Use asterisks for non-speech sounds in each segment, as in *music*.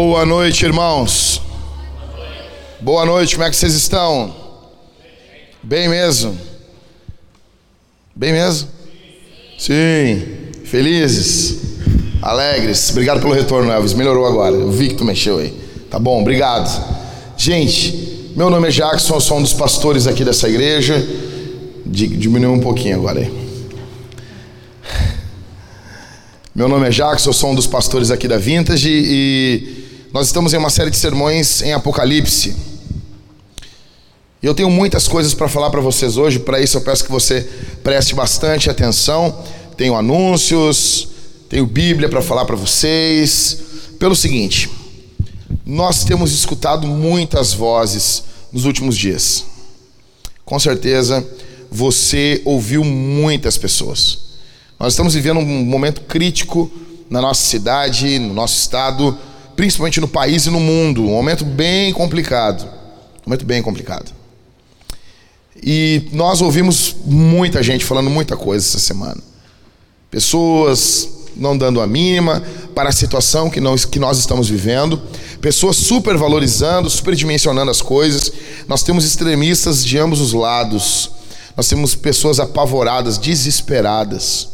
Boa noite, irmãos. Boa noite, como é que vocês estão? Bem mesmo? Bem mesmo? Sim. Felizes? Alegres? Obrigado pelo retorno, Elvis. Melhorou agora. Eu vi que tu mexeu aí. Tá bom, obrigado. Gente, meu nome é Jackson, eu sou um dos pastores aqui dessa igreja. Diminuiu um pouquinho agora aí. Meu nome é Jackson, eu sou um dos pastores aqui da Vintage e nós estamos em uma série de sermões em Apocalipse. E eu tenho muitas coisas para falar para vocês hoje, para isso eu peço que você preste bastante atenção. Tenho anúncios, tenho Bíblia para falar para vocês. Pelo seguinte, nós temos escutado muitas vozes nos últimos dias. Com certeza você ouviu muitas pessoas. Nós estamos vivendo um momento crítico na nossa cidade, no nosso estado, principalmente no país e no mundo. Um momento bem complicado. Um momento bem complicado. E nós ouvimos muita gente falando muita coisa essa semana. Pessoas não dando a mínima para a situação que nós, que nós estamos vivendo, pessoas supervalorizando, superdimensionando as coisas. Nós temos extremistas de ambos os lados. Nós temos pessoas apavoradas, desesperadas.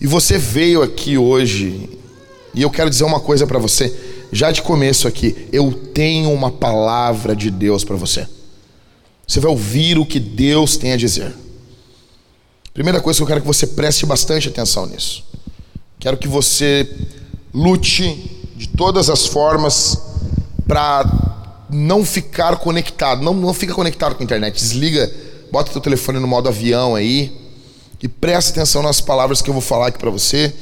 E você veio aqui hoje, e eu quero dizer uma coisa para você, já de começo aqui, eu tenho uma palavra de Deus para você. Você vai ouvir o que Deus tem a dizer. Primeira coisa que eu quero que você preste bastante atenção nisso. Quero que você lute de todas as formas para não ficar conectado. Não, não fica conectado com a internet. Desliga, bota teu telefone no modo avião aí e preste atenção nas palavras que eu vou falar aqui para você,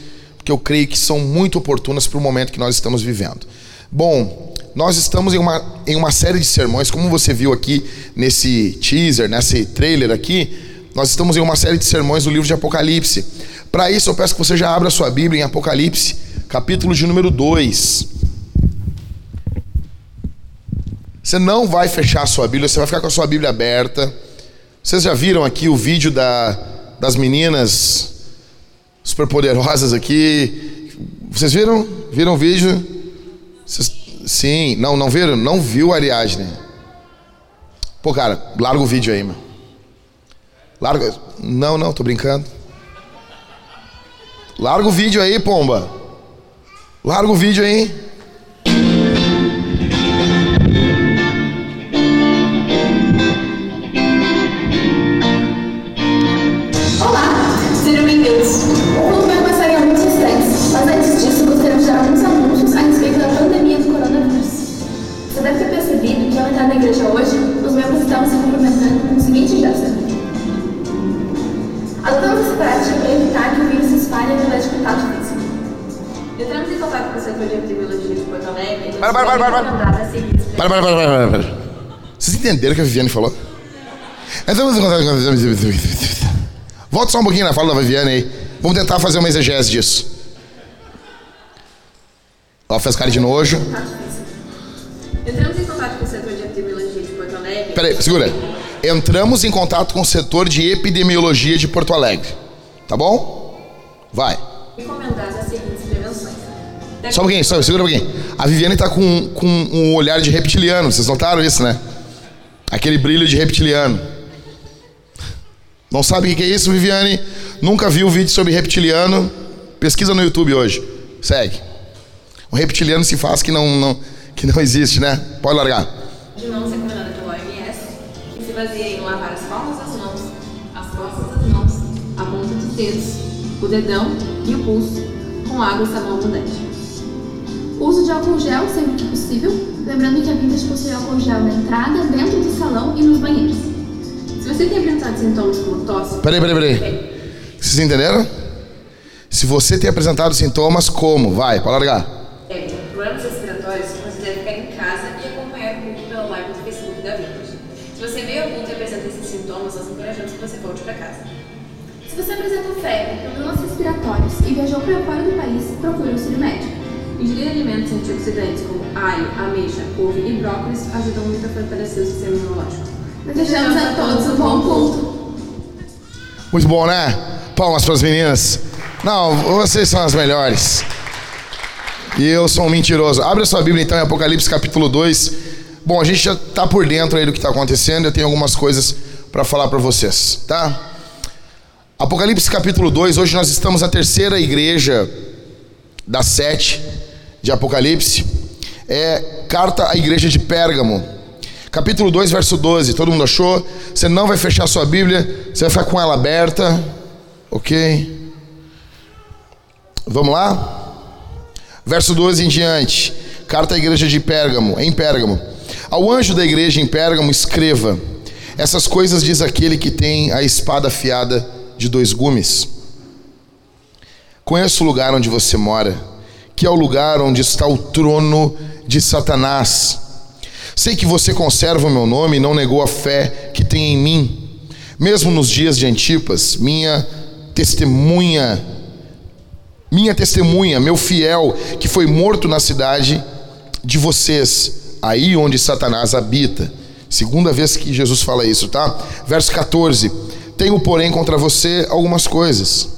porque eu creio que são muito oportunas para o momento que nós estamos vivendo. Bom, nós estamos em uma, em uma série de sermões, como você viu aqui nesse teaser, nesse trailer aqui, nós estamos em uma série de sermões do livro de Apocalipse. Para isso, eu peço que você já abra sua Bíblia em Apocalipse, capítulo de número 2. Você não vai fechar a sua Bíblia, você vai ficar com a sua Bíblia aberta. Vocês já viram aqui o vídeo da das meninas superpoderosas aqui. Vocês viram? Viram o vídeo? Vocês, sim, não, não viram? Não viu Ariadne. Pô, cara, larga o vídeo aí, mano. Larga. Não, não, tô brincando. Larga o vídeo aí, pomba. Larga o vídeo aí. Para, para, para, para, para. Para, para, para, para, para. Vocês entenderam o que a Viviane falou? Volta só um pouquinho na fala da Viviane aí. Vamos tentar fazer uma exegese disso. Ela fez cara de nojo. Entramos em contato com o setor de epidemiologia de Porto Alegre. Peraí, segura. Entramos em contato com o setor de epidemiologia de Porto Alegre. Tá bom? Vai. Encomendar as seguintes prevenções. Só um pouquinho, segura um pouquinho. A Viviane tá com, com um olhar de reptiliano, vocês notaram isso, né? Aquele brilho de reptiliano. Não sabe o que é isso, Viviane? Nunca viu vídeo sobre reptiliano? Pesquisa no YouTube hoje. Segue. Um reptiliano se faz que não, não, que não existe, né? Pode largar. De mãos recomendada pela OMS, que se baseia em lavar as palmas das mãos, as costas das mãos, a ponta dos dedos, o dedão e o pulso, com água e sabão abundante. Uso de álcool gel sempre que possível, lembrando que a Vintage possui álcool gel na entrada, dentro do salão e nos banheiros. Se você tem apresentado sintomas como tosse... Peraí, peraí, peraí. Vocês entenderam? Se você tem apresentado sintomas como? Vai, pode largar. É, problemas respiratórios, você deve ficar em casa e acompanhar o vídeo pela live do Facebook da Vintage. Se você vê algum que apresenta esses sintomas, nós encorajamos que você volte para casa. Se você apresenta febre, problemas respiratórios e viajou para fora do país, procure o auxílio médico. Ingerir alimentos antioxidantes como alho, ameixa, couve e brócolis ajudam muito a fortalecer o sistema imunológico. Desejamos a todos um bom culto. Muito bom, né? Palmas para as meninas. Não, vocês são as melhores. E eu sou um mentiroso. Abre a sua Bíblia então em Apocalipse capítulo 2. Bom, a gente já está por dentro aí do que está acontecendo. Eu tenho algumas coisas para falar para vocês, tá? Apocalipse capítulo 2. Hoje nós estamos na terceira igreja das sete de Apocalipse. É carta à igreja de Pérgamo. Capítulo 2, verso 12. Todo mundo achou? Você não vai fechar sua Bíblia, você vai ficar com ela aberta. Ok? Vamos lá? Verso 12 em diante. Carta à igreja de Pérgamo, em Pérgamo. Ao anjo da igreja em Pérgamo, escreva: Essas coisas diz aquele que tem a espada afiada de dois gumes. Conheço o lugar onde você mora, que é o lugar onde está o trono de Satanás. Sei que você conserva o meu nome e não negou a fé que tem em mim. Mesmo nos dias de Antipas, minha testemunha minha testemunha, meu fiel, que foi morto na cidade de vocês, aí onde Satanás habita. Segunda vez que Jesus fala isso, tá? Verso 14: Tenho, porém, contra você algumas coisas.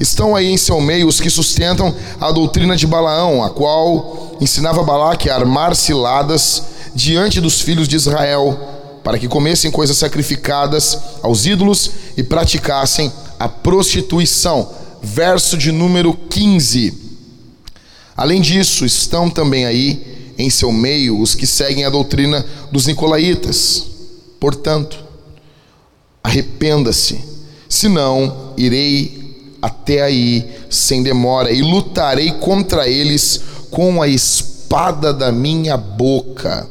Estão aí em seu meio os que sustentam a doutrina de Balaão, a qual ensinava Balaque a armar ciladas diante dos filhos de Israel, para que comessem coisas sacrificadas aos ídolos e praticassem a prostituição verso de número 15. Além disso, estão também aí em seu meio os que seguem a doutrina dos nicolaítas. Portanto, arrependa-se, senão irei até aí sem demora e lutarei contra eles com a espada da minha boca.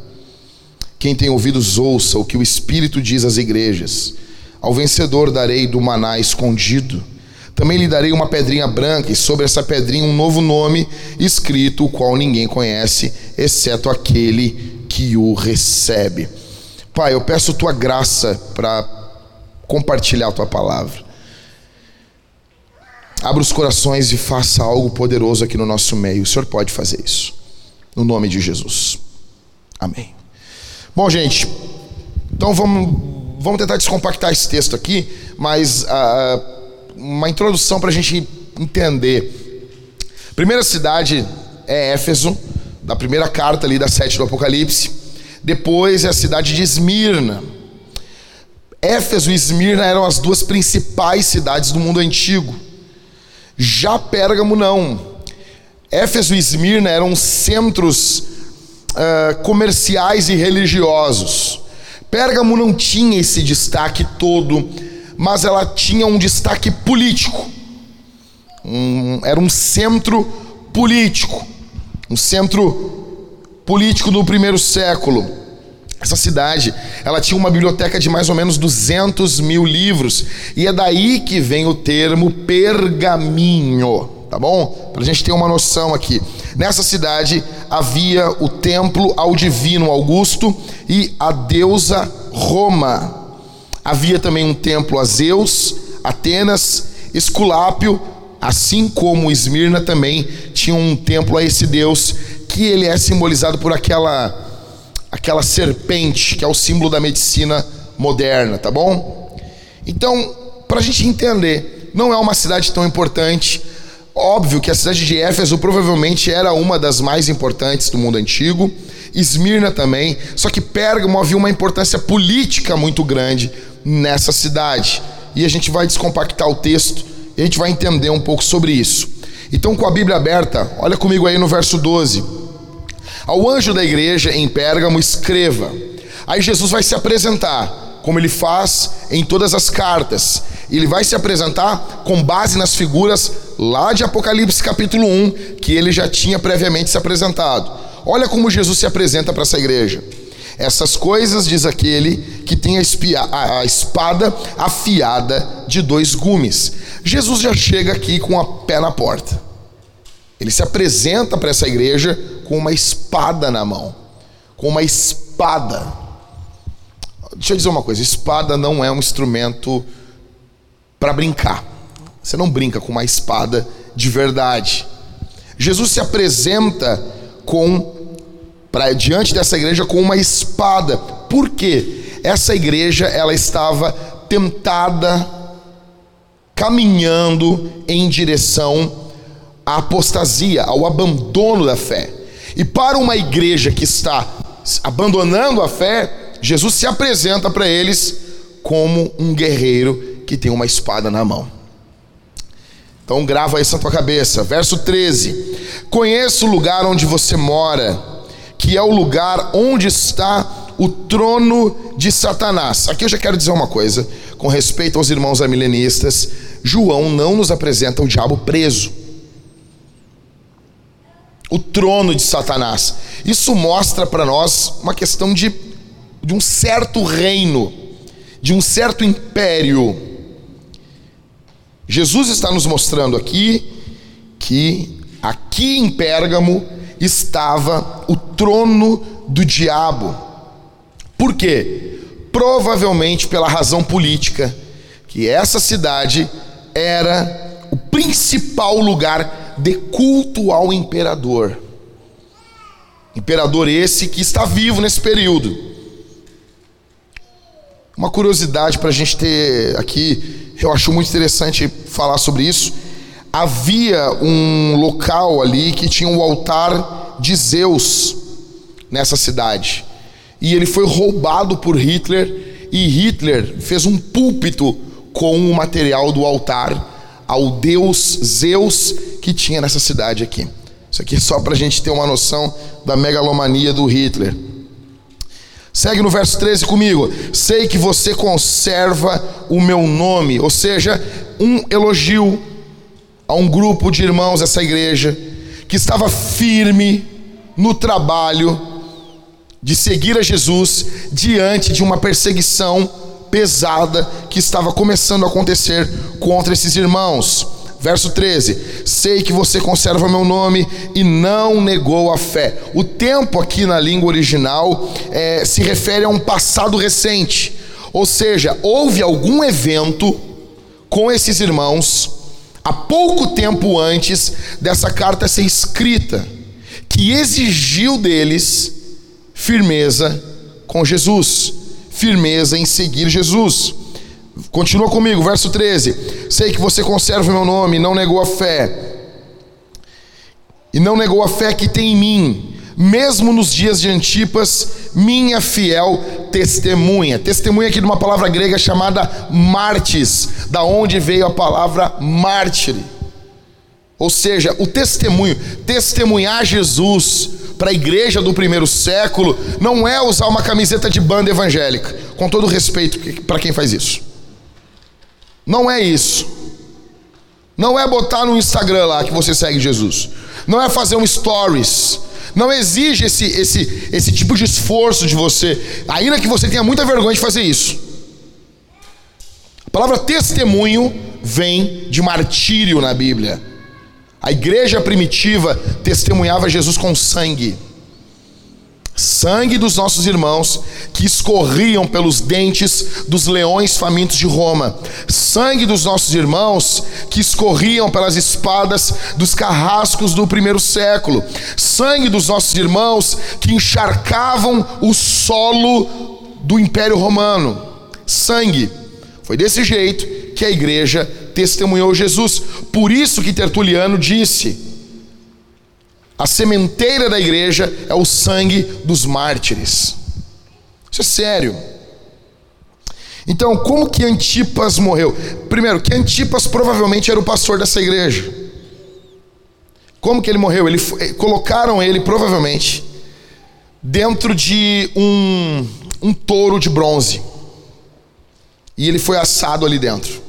Quem tem ouvidos, ouça o que o Espírito diz às igrejas. Ao vencedor darei do maná escondido também lhe darei uma pedrinha branca, e sobre essa pedrinha um novo nome escrito, o qual ninguém conhece, exceto aquele que o recebe. Pai, eu peço tua graça para compartilhar tua palavra. Abra os corações e faça algo poderoso aqui no nosso meio. O Senhor pode fazer isso. No nome de Jesus. Amém. Bom, gente, então vamos, vamos tentar descompactar esse texto aqui, mas. Uh, uma introdução para a gente entender. Primeira cidade é Éfeso, da primeira carta ali da sete do Apocalipse. Depois é a cidade de Esmirna. Éfeso e Esmirna eram as duas principais cidades do mundo antigo. Já Pérgamo não. Éfeso e Esmirna eram centros uh, comerciais e religiosos. Pérgamo não tinha esse destaque todo mas ela tinha um destaque político. Um, era um centro político, um centro político do primeiro século. Essa cidade, ela tinha uma biblioteca de mais ou menos 200 mil livros, e é daí que vem o termo pergaminho, tá bom? Para a gente ter uma noção aqui. Nessa cidade havia o templo ao divino Augusto e a deusa Roma. Havia também um templo a Zeus, Atenas, Esculápio, assim como Esmirna também tinha um templo a esse deus, que ele é simbolizado por aquela aquela serpente, que é o símbolo da medicina moderna, tá bom? Então, para a gente entender, não é uma cidade tão importante. Óbvio que a cidade de Éfeso provavelmente era uma das mais importantes do mundo antigo. Esmirna também, só que Pérgamo havia uma importância política muito grande nessa cidade. E a gente vai descompactar o texto e a gente vai entender um pouco sobre isso. Então, com a Bíblia aberta, olha comigo aí no verso 12. Ao anjo da igreja em Pérgamo, escreva. Aí Jesus vai se apresentar, como ele faz em todas as cartas. Ele vai se apresentar com base nas figuras lá de Apocalipse capítulo 1, que ele já tinha previamente se apresentado. Olha como Jesus se apresenta para essa igreja. Essas coisas, diz aquele que tem a, espia, a, a espada afiada de dois gumes. Jesus já chega aqui com a pé na porta. Ele se apresenta para essa igreja com uma espada na mão. Com uma espada. Deixa eu dizer uma coisa: espada não é um instrumento para brincar. Você não brinca com uma espada de verdade. Jesus se apresenta com diante dessa igreja com uma espada. Por quê? Essa igreja ela estava tentada caminhando em direção à apostasia, ao abandono da fé. E para uma igreja que está abandonando a fé, Jesus se apresenta para eles como um guerreiro que tem uma espada na mão. Então grava isso na tua cabeça. Verso 13: Conheço o lugar onde você mora, que é o lugar onde está o trono de Satanás. Aqui eu já quero dizer uma coisa, com respeito aos irmãos amilenistas, João não nos apresenta o diabo preso. O trono de Satanás. Isso mostra para nós uma questão de, de um certo reino, de um certo império Jesus está nos mostrando aqui que aqui em Pérgamo estava o trono do diabo. Por quê? Provavelmente pela razão política, que essa cidade era o principal lugar de culto ao imperador. Imperador esse que está vivo nesse período. Uma curiosidade para a gente ter aqui eu acho muito interessante falar sobre isso. Havia um local ali que tinha um altar de Zeus nessa cidade. E ele foi roubado por Hitler e Hitler fez um púlpito com o material do altar ao deus Zeus que tinha nessa cidade aqui. Isso aqui é só para a gente ter uma noção da megalomania do Hitler. Segue no verso 13 comigo. Sei que você conserva o meu nome, ou seja, um elogio a um grupo de irmãos dessa igreja que estava firme no trabalho de seguir a Jesus diante de uma perseguição pesada que estava começando a acontecer contra esses irmãos. Verso 13: Sei que você conserva meu nome e não negou a fé. O tempo aqui na língua original é, se refere a um passado recente, ou seja, houve algum evento com esses irmãos há pouco tempo antes dessa carta ser escrita, que exigiu deles firmeza com Jesus, firmeza em seguir Jesus. Continua comigo, verso 13. Sei que você conserva o meu nome, não negou a fé. E não negou a fé que tem em mim, mesmo nos dias de Antipas, minha fiel testemunha. Testemunha aqui de uma palavra grega chamada martis, da onde veio a palavra mártir. Ou seja, o testemunho, testemunhar Jesus para a igreja do primeiro século, não é usar uma camiseta de banda evangélica, com todo respeito para quem faz isso. Não é isso. Não é botar no Instagram lá que você segue Jesus. Não é fazer um stories. Não exige esse, esse, esse tipo de esforço de você, ainda que você tenha muita vergonha de fazer isso. A palavra testemunho vem de martírio na Bíblia. A igreja primitiva testemunhava Jesus com sangue sangue dos nossos irmãos que escorriam pelos dentes dos leões famintos de Roma, sangue dos nossos irmãos que escorriam pelas espadas dos carrascos do primeiro século, sangue dos nossos irmãos que encharcavam o solo do Império Romano. Sangue. Foi desse jeito que a igreja testemunhou Jesus. Por isso que Tertuliano disse: a sementeira da igreja é o sangue dos mártires. Isso é sério. Então, como que Antipas morreu? Primeiro, que Antipas provavelmente era o pastor dessa igreja. Como que ele morreu? Ele, eh, colocaram ele provavelmente dentro de um, um touro de bronze. E ele foi assado ali dentro.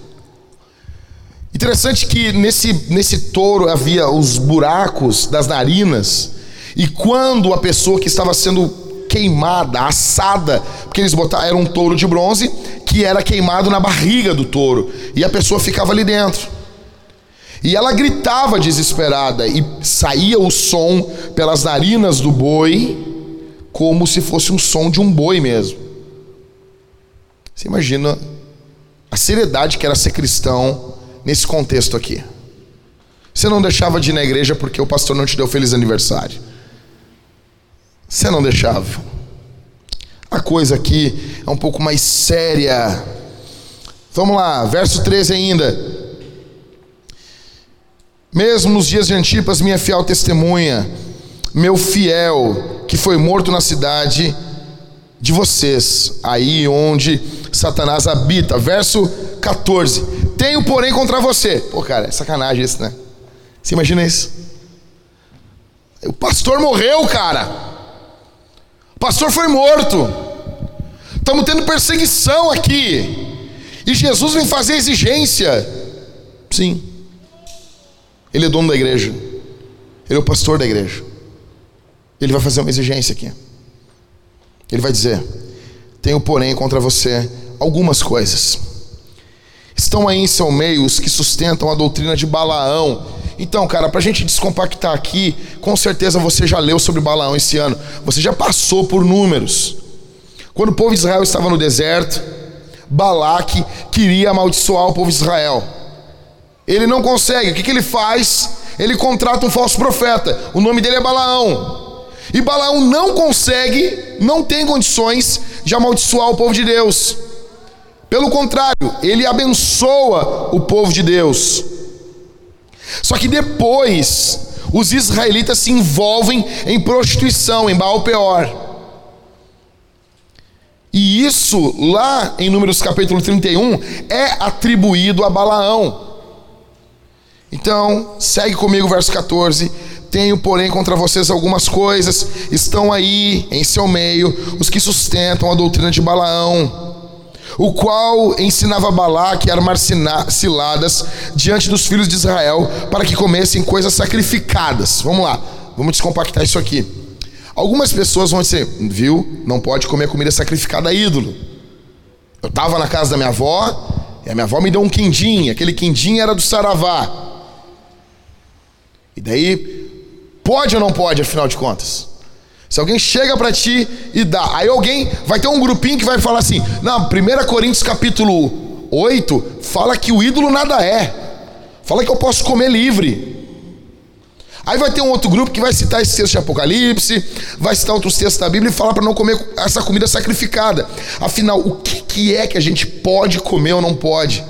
Interessante que nesse, nesse touro havia os buracos das narinas, e quando a pessoa que estava sendo queimada, assada, porque eles botaram, era um touro de bronze que era queimado na barriga do touro, e a pessoa ficava ali dentro. E ela gritava desesperada, e saía o som pelas narinas do boi, como se fosse um som de um boi mesmo. Você imagina seriedade que era ser cristão nesse contexto aqui. Você não deixava de ir na igreja porque o pastor não te deu feliz aniversário. Você não deixava. A coisa aqui é um pouco mais séria. Vamos lá, verso 13 ainda. mesmo nos dias de Antipas, minha fiel testemunha, meu fiel, que foi morto na cidade de vocês, aí onde Satanás habita. Verso 14: Tenho, porém, contra você. Pô, cara, é sacanagem isso, né? Você imagina isso? O pastor morreu, cara. O pastor foi morto. Estamos tendo perseguição aqui. E Jesus vem fazer exigência. Sim. Ele é dono da igreja. Ele é o pastor da igreja. Ele vai fazer uma exigência aqui. Ele vai dizer: Tenho, porém, contra você algumas coisas. Estão aí em seu meio os que sustentam a doutrina de Balaão. Então, cara, para a gente descompactar aqui, com certeza você já leu sobre Balaão esse ano. Você já passou por números. Quando o povo de Israel estava no deserto, Balaque queria amaldiçoar o povo de Israel. Ele não consegue. O que, que ele faz? Ele contrata um falso profeta. O nome dele é Balaão. E Balaão não consegue, não tem condições de amaldiçoar o povo de Deus. Pelo contrário, ele abençoa o povo de Deus. Só que depois, os israelitas se envolvem em prostituição, em Baal Peor. E isso, lá em Números capítulo 31, é atribuído a Balaão. Então, segue comigo, verso 14. Tenho, porém, contra vocês algumas coisas, estão aí em seu meio os que sustentam a doutrina de Balaão, o qual ensinava Balaque a armar ciladas diante dos filhos de Israel para que comessem coisas sacrificadas. Vamos lá, vamos descompactar isso aqui. Algumas pessoas vão dizer, viu, não pode comer comida sacrificada a ídolo. Eu estava na casa da minha avó e a minha avó me deu um quindim, aquele quindim era do saravá. E daí Pode ou não pode, afinal de contas? Se alguém chega para ti e dá, aí alguém vai ter um grupinho que vai falar assim: "Não, 1 Coríntios capítulo 8 fala que o ídolo nada é. Fala que eu posso comer livre. Aí vai ter um outro grupo que vai citar esse texto de Apocalipse, vai citar outros textos da Bíblia e falar para não comer essa comida sacrificada. Afinal, o que, que é que a gente pode comer ou não pode?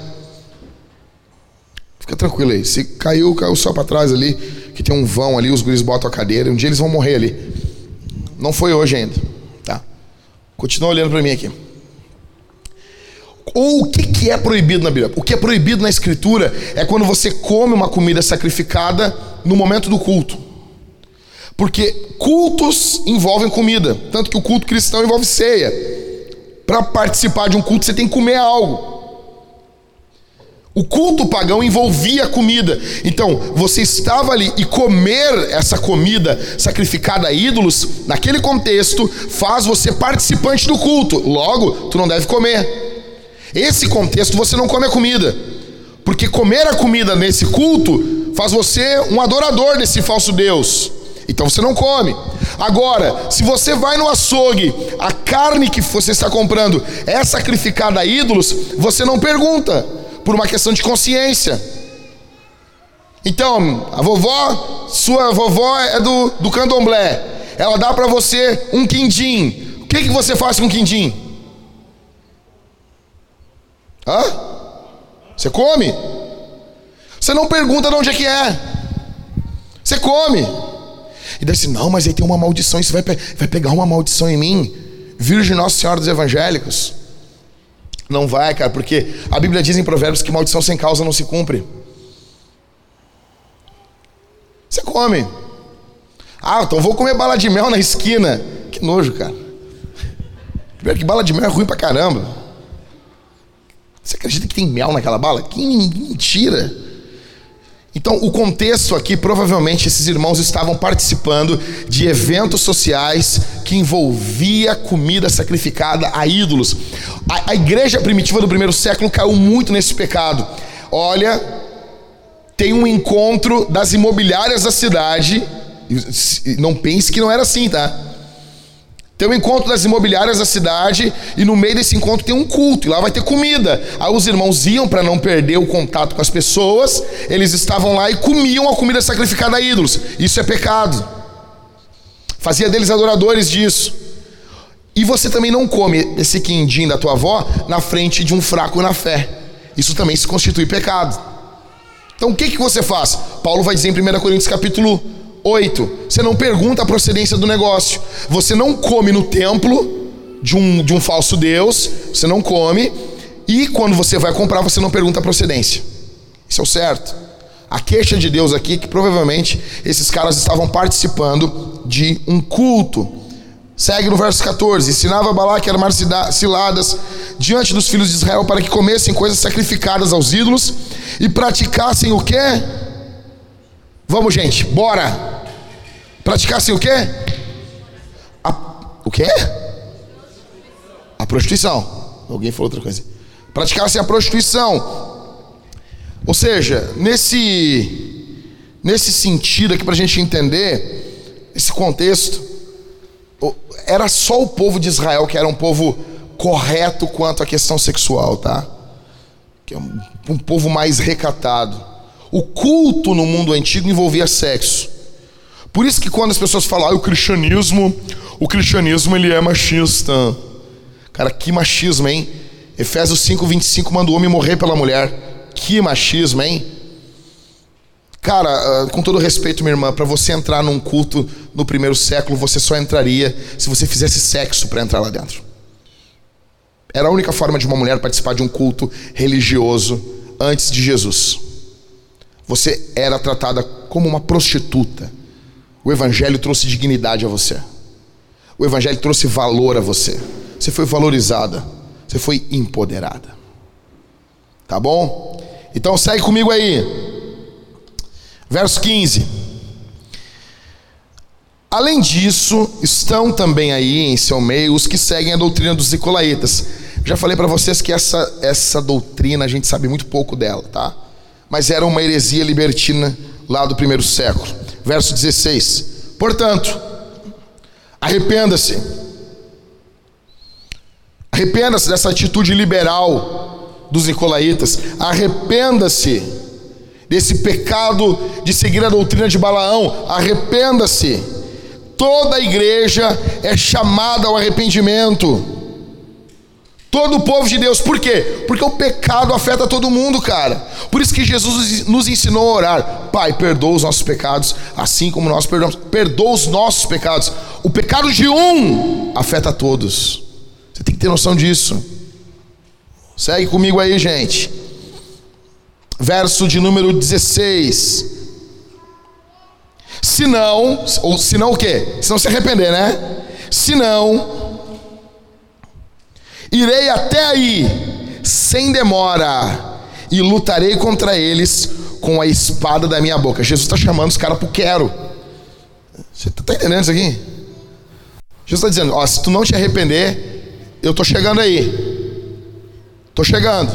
Fica tranquilo aí. Se caiu, caiu só para trás ali, que tem um vão ali, os guris botam a cadeira. Um dia eles vão morrer ali. Não foi hoje ainda. Tá? Continua olhando para mim aqui. Ou o que, que é proibido na Bíblia? O que é proibido na Escritura é quando você come uma comida sacrificada no momento do culto. Porque cultos envolvem comida. Tanto que o culto cristão envolve ceia. Para participar de um culto, você tem que comer algo. O culto pagão envolvia comida. Então, você estava ali e comer essa comida sacrificada a ídolos, naquele contexto, faz você participante do culto. Logo, tu não deve comer. Esse contexto você não come a comida. Porque comer a comida nesse culto faz você um adorador desse falso Deus. Então você não come. Agora, se você vai no açougue, a carne que você está comprando é sacrificada a ídolos, você não pergunta por uma questão de consciência. Então, a vovó, sua vovó é do, do candomblé. Ela dá para você um quindim. O que, que você faz com um quindim? Hã? Você come? Você não pergunta de onde é que é. Você come. E daí assim, não, mas aí tem uma maldição, isso vai, vai pegar uma maldição em mim. Virgem Nossa Senhora dos Evangélicos. Não vai, cara, porque a Bíblia diz em Provérbios que maldição sem causa não se cumpre. Você come. Ah, então vou comer bala de mel na esquina. Que nojo, cara. Primeiro que bala de mel é ruim pra caramba. Você acredita que tem mel naquela bala? Que mentira. Então, o contexto aqui, provavelmente esses irmãos estavam participando de eventos sociais que envolvia comida sacrificada a ídolos. A, a igreja primitiva do primeiro século caiu muito nesse pecado. Olha, tem um encontro das imobiliárias da cidade. Não pense que não era assim, tá? Tem um encontro das imobiliárias da cidade e no meio desse encontro tem um culto e lá vai ter comida. Aí os irmãos iam para não perder o contato com as pessoas, eles estavam lá e comiam a comida sacrificada a ídolos. Isso é pecado. Fazia deles adoradores disso. E você também não come esse quindim da tua avó na frente de um fraco na fé. Isso também se constitui pecado. Então o que, que você faz? Paulo vai dizer em 1 Coríntios capítulo 8: você não pergunta a procedência do negócio, você não come no templo de um, de um falso Deus, você não come, e quando você vai comprar, você não pergunta a procedência. Isso é o certo. A queixa de Deus aqui é que provavelmente esses caras estavam participando de um culto. Segue no verso 14: Ensinava Balaque a armar ciladas diante dos filhos de Israel para que comessem coisas sacrificadas aos ídolos e praticassem o quê? Vamos, gente, bora! Praticassem o quê? A, o quê? A prostituição. Alguém falou outra coisa. Praticassem a prostituição. Ou seja, nesse, nesse sentido aqui, para a gente entender esse contexto, era só o povo de Israel que era um povo correto quanto à questão sexual, tá? Que é um, um povo mais recatado. O culto no mundo antigo envolvia sexo. Por isso que quando as pessoas falam, ah, o cristianismo, o cristianismo ele é machista. Cara, que machismo, hein? Efésios 5, 25 manda o homem morrer pela mulher. Que machismo, hein? Cara, ah, com todo respeito, minha irmã, para você entrar num culto no primeiro século, você só entraria se você fizesse sexo para entrar lá dentro. Era a única forma de uma mulher participar de um culto religioso antes de Jesus. Você era tratada como uma prostituta. O Evangelho trouxe dignidade a você. O Evangelho trouxe valor a você. Você foi valorizada. Você foi empoderada. Tá bom? Então segue comigo aí. Verso 15. Além disso, estão também aí em seu meio os que seguem a doutrina dos Nicolaitas. Já falei para vocês que essa, essa doutrina a gente sabe muito pouco dela, tá? Mas era uma heresia libertina lá do primeiro século. Verso 16. Portanto, arrependa-se. Arrependa-se dessa atitude liberal dos Nicolaitas. Arrependa-se desse pecado de seguir a doutrina de Balaão. Arrependa-se Toda a igreja é chamada ao arrependimento. Todo o povo de Deus, por quê? Porque o pecado afeta todo mundo, cara. Por isso que Jesus nos ensinou a orar: Pai, perdoa os nossos pecados, assim como nós perdoamos. Perdoa os nossos pecados. O pecado de um afeta todos. Você tem que ter noção disso. Segue comigo aí, gente. Verso de número 16. Se não, ou se não o quê? Se não se arrepender, né? Se não, irei até aí, sem demora, e lutarei contra eles com a espada da minha boca. Jesus está chamando os caras para o quero. Você está entendendo isso aqui? Jesus está dizendo: ó, se tu não te arrepender, eu estou chegando aí. Estou chegando.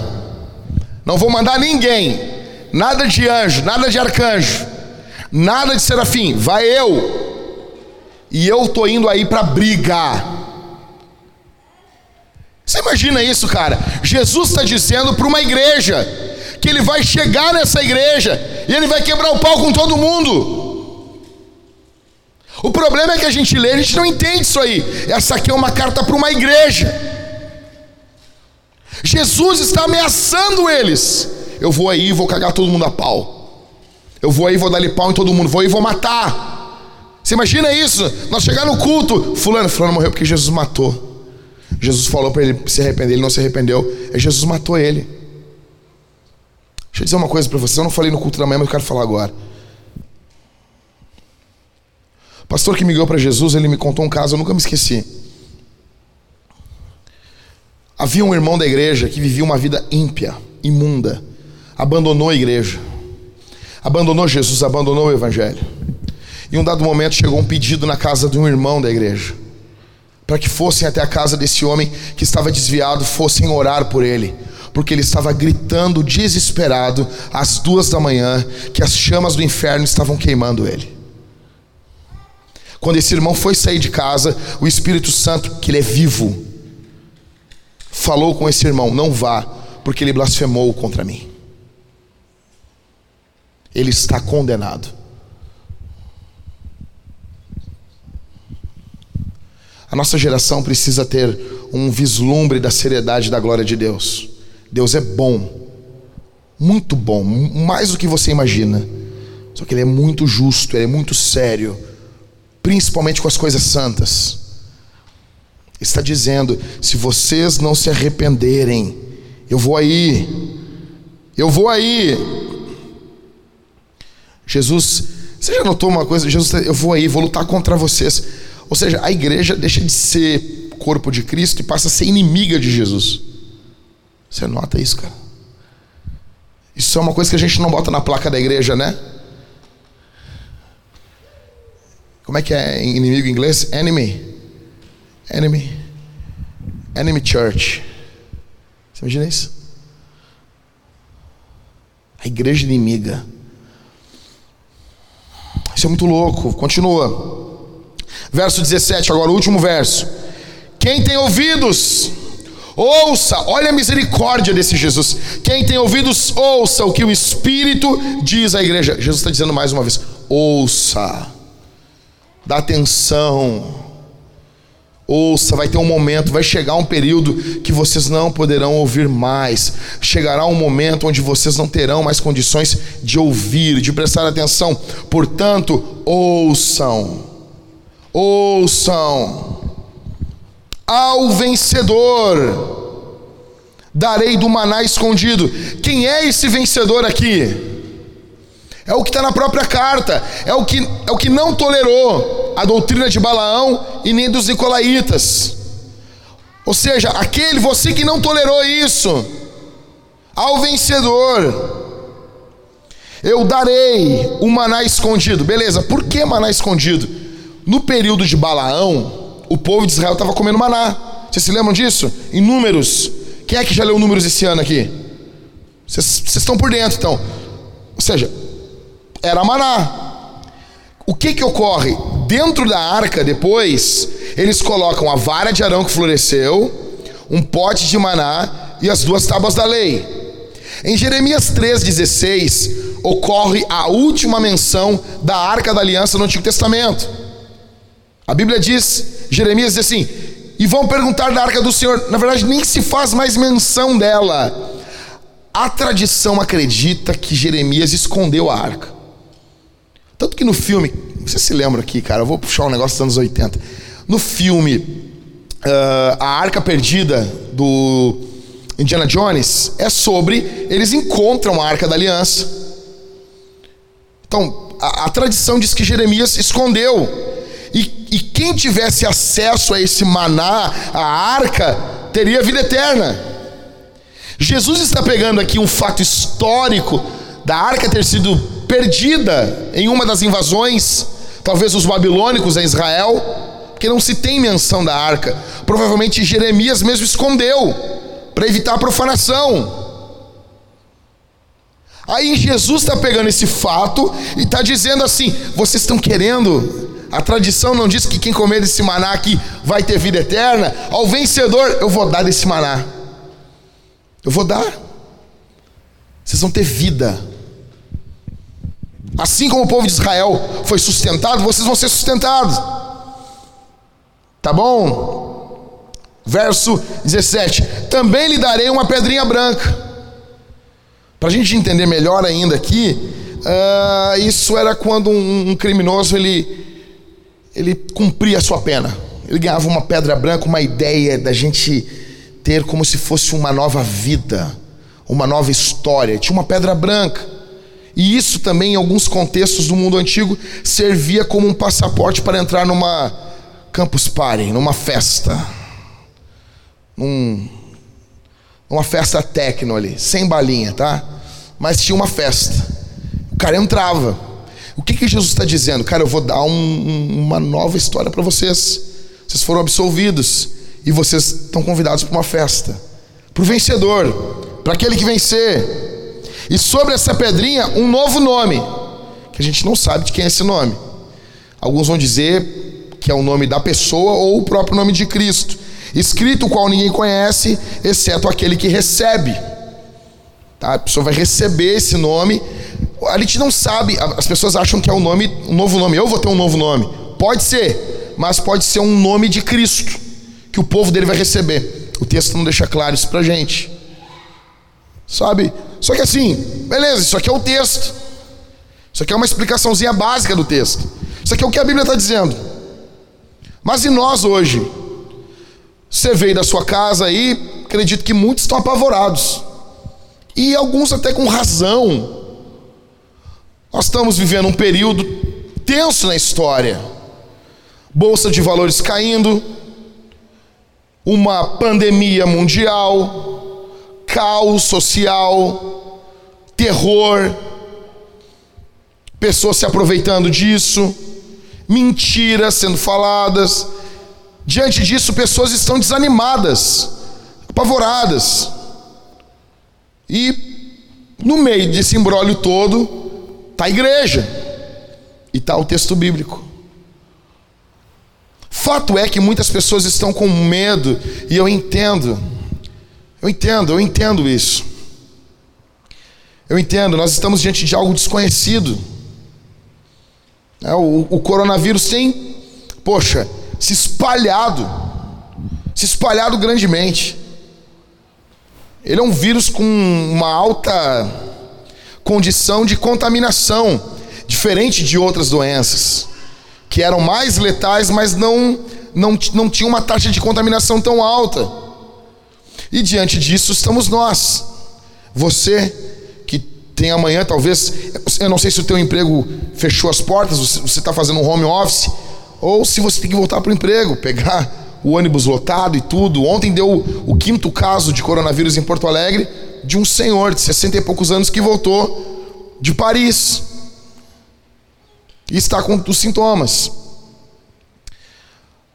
Não vou mandar ninguém, nada de anjo, nada de arcanjo Nada de serafim, vai eu. E eu tô indo aí para brigar. Você imagina isso, cara? Jesus está dizendo para uma igreja que ele vai chegar nessa igreja e ele vai quebrar o pau com todo mundo. O problema é que a gente lê, a gente não entende isso aí. Essa aqui é uma carta para uma igreja. Jesus está ameaçando eles. Eu vou aí e vou cagar todo mundo a pau. Eu vou aí, vou dar-lhe pau em todo mundo, vou aí, vou matar. Você imagina isso? Nós chegar no culto, fulano, fulano morreu porque Jesus matou. Jesus falou para ele se arrepender, ele não se arrependeu. E Jesus matou ele. Deixa eu dizer uma coisa para vocês, eu não falei no culto da manhã, mas eu quero falar agora. O pastor que me guiou para Jesus, ele me contou um caso, eu nunca me esqueci. Havia um irmão da igreja que vivia uma vida ímpia, imunda, abandonou a igreja abandonou Jesus, abandonou o Evangelho. Em um dado momento chegou um pedido na casa de um irmão da igreja, para que fossem até a casa desse homem que estava desviado, fossem orar por ele, porque ele estava gritando desesperado às duas da manhã que as chamas do inferno estavam queimando ele. Quando esse irmão foi sair de casa, o Espírito Santo, que ele é vivo, falou com esse irmão: Não vá, porque ele blasfemou contra mim ele está condenado. A nossa geração precisa ter um vislumbre da seriedade da glória de Deus. Deus é bom. Muito bom, mais do que você imagina. Só que ele é muito justo, ele é muito sério, principalmente com as coisas santas. Ele está dizendo: se vocês não se arrependerem, eu vou aí, eu vou aí. Jesus, você já notou uma coisa? Jesus, eu vou aí, vou lutar contra vocês. Ou seja, a igreja deixa de ser corpo de Cristo e passa a ser inimiga de Jesus. Você nota isso, cara? Isso é uma coisa que a gente não bota na placa da igreja, né? Como é que é inimigo em inglês? Enemy. Enemy. Enemy Church. Você imagina isso? A igreja inimiga. Isso é muito louco. Continua. Verso 17, agora o último verso. Quem tem ouvidos, ouça. Olha a misericórdia desse Jesus. Quem tem ouvidos, ouça o que o Espírito diz à igreja. Jesus está dizendo mais uma vez: ouça. Dá atenção. Ouça, vai ter um momento, vai chegar um período que vocês não poderão ouvir mais. Chegará um momento onde vocês não terão mais condições de ouvir, de prestar atenção. Portanto, ouçam. Ouçam. Ao vencedor darei do maná escondido. Quem é esse vencedor aqui? É o que está na própria carta, é o, que, é o que não tolerou a doutrina de Balaão e nem dos Nicolaitas. Ou seja, aquele, você que não tolerou isso, ao vencedor, eu darei o maná escondido. Beleza, por que maná escondido? No período de Balaão, o povo de Israel estava comendo maná. Vocês se lembram disso? Em números. Quem é que já leu números esse ano aqui? Vocês estão por dentro, então. Ou seja, era maná. O que que ocorre? Dentro da arca, depois, eles colocam a vara de Arão que floresceu, um pote de maná e as duas tábuas da lei. Em Jeremias 3,16, ocorre a última menção da arca da aliança no Antigo Testamento. A Bíblia diz, Jeremias diz assim: e vão perguntar da arca do Senhor. Na verdade, nem se faz mais menção dela. A tradição acredita que Jeremias escondeu a arca. Tanto que no filme, você se lembra aqui, cara, eu vou puxar um negócio dos anos 80. No filme uh, A Arca Perdida do Indiana Jones é sobre eles encontram a Arca da Aliança. Então, a, a tradição diz que Jeremias escondeu. Quem tivesse acesso a esse maná, a arca, teria vida eterna. Jesus está pegando aqui um fato histórico da arca ter sido perdida em uma das invasões, talvez os babilônicos a Israel, porque não se tem menção da arca. Provavelmente Jeremias mesmo escondeu para evitar a profanação. Aí Jesus está pegando esse fato e está dizendo assim: vocês estão querendo? A tradição não diz que quem comer desse maná aqui vai ter vida eterna. Ao vencedor, eu vou dar desse maná. Eu vou dar. Vocês vão ter vida. Assim como o povo de Israel foi sustentado, vocês vão ser sustentados. Tá bom? Verso 17: Também lhe darei uma pedrinha branca. Para a gente entender melhor ainda aqui, uh, isso era quando um, um criminoso ele, ele cumpria a sua pena. Ele ganhava uma pedra branca, uma ideia da gente ter como se fosse uma nova vida, uma nova história. Tinha uma pedra branca. E isso também, em alguns contextos do mundo antigo, servia como um passaporte para entrar numa campus party, numa festa. Num, numa festa techno ali, sem balinha, tá? Mas tinha uma festa. O cara entrava. O que, que Jesus está dizendo? Cara, eu vou dar um, uma nova história para vocês. Vocês foram absolvidos e vocês estão convidados para uma festa. Para o vencedor, para aquele que vencer. E sobre essa pedrinha, um novo nome, que a gente não sabe de quem é esse nome. Alguns vão dizer que é o nome da pessoa ou o próprio nome de Cristo, escrito o qual ninguém conhece, exceto aquele que recebe. Tá? A pessoa vai receber esse nome. A gente não sabe, as pessoas acham que é um nome, um novo nome. Eu vou ter um novo nome. Pode ser, mas pode ser um nome de Cristo que o povo dele vai receber. O texto não deixa claro isso pra gente. Sabe? Só que assim, beleza, isso aqui é o texto. Isso aqui é uma explicaçãozinha básica do texto. Isso aqui é o que a Bíblia está dizendo. Mas e nós hoje? Você veio da sua casa aí, acredito que muitos estão apavorados. E alguns até com razão. Nós estamos vivendo um período tenso na história. Bolsa de valores caindo, uma pandemia mundial, caos social, terror, pessoas se aproveitando disso, mentiras sendo faladas. Diante disso, pessoas estão desanimadas, apavoradas. E no meio desse embrólio todo, está a igreja e está o texto bíblico. Fato é que muitas pessoas estão com medo, e eu entendo, eu entendo, eu entendo isso. Eu entendo, nós estamos diante de algo desconhecido. É, o, o coronavírus tem, poxa, se espalhado, se espalhado grandemente. Ele é um vírus com uma alta condição de contaminação, diferente de outras doenças que eram mais letais, mas não, não, não tinham uma taxa de contaminação tão alta. E diante disso estamos nós. Você que tem amanhã, talvez, eu não sei se o teu emprego fechou as portas, você está fazendo um home office, ou se você tem que voltar para o emprego, pegar o ônibus lotado e tudo. Ontem deu o quinto caso de coronavírus em Porto Alegre de um senhor de 60 e poucos anos que voltou de Paris e está com os sintomas.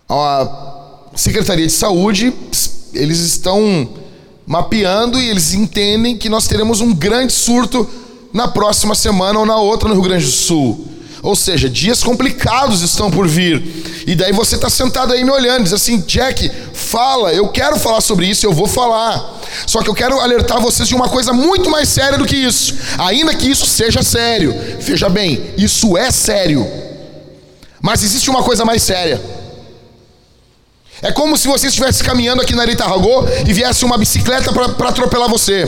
A Secretaria de Saúde, eles estão mapeando e eles entendem que nós teremos um grande surto na próxima semana ou na outra no Rio Grande do Sul. Ou seja, dias complicados estão por vir. E daí você está sentado aí me olhando, diz assim: Jack, fala, eu quero falar sobre isso, eu vou falar. Só que eu quero alertar vocês de uma coisa muito mais séria do que isso. Ainda que isso seja sério. Veja bem, isso é sério. Mas existe uma coisa mais séria. É como se você estivesse caminhando aqui na Aritarragô e viesse uma bicicleta para atropelar você.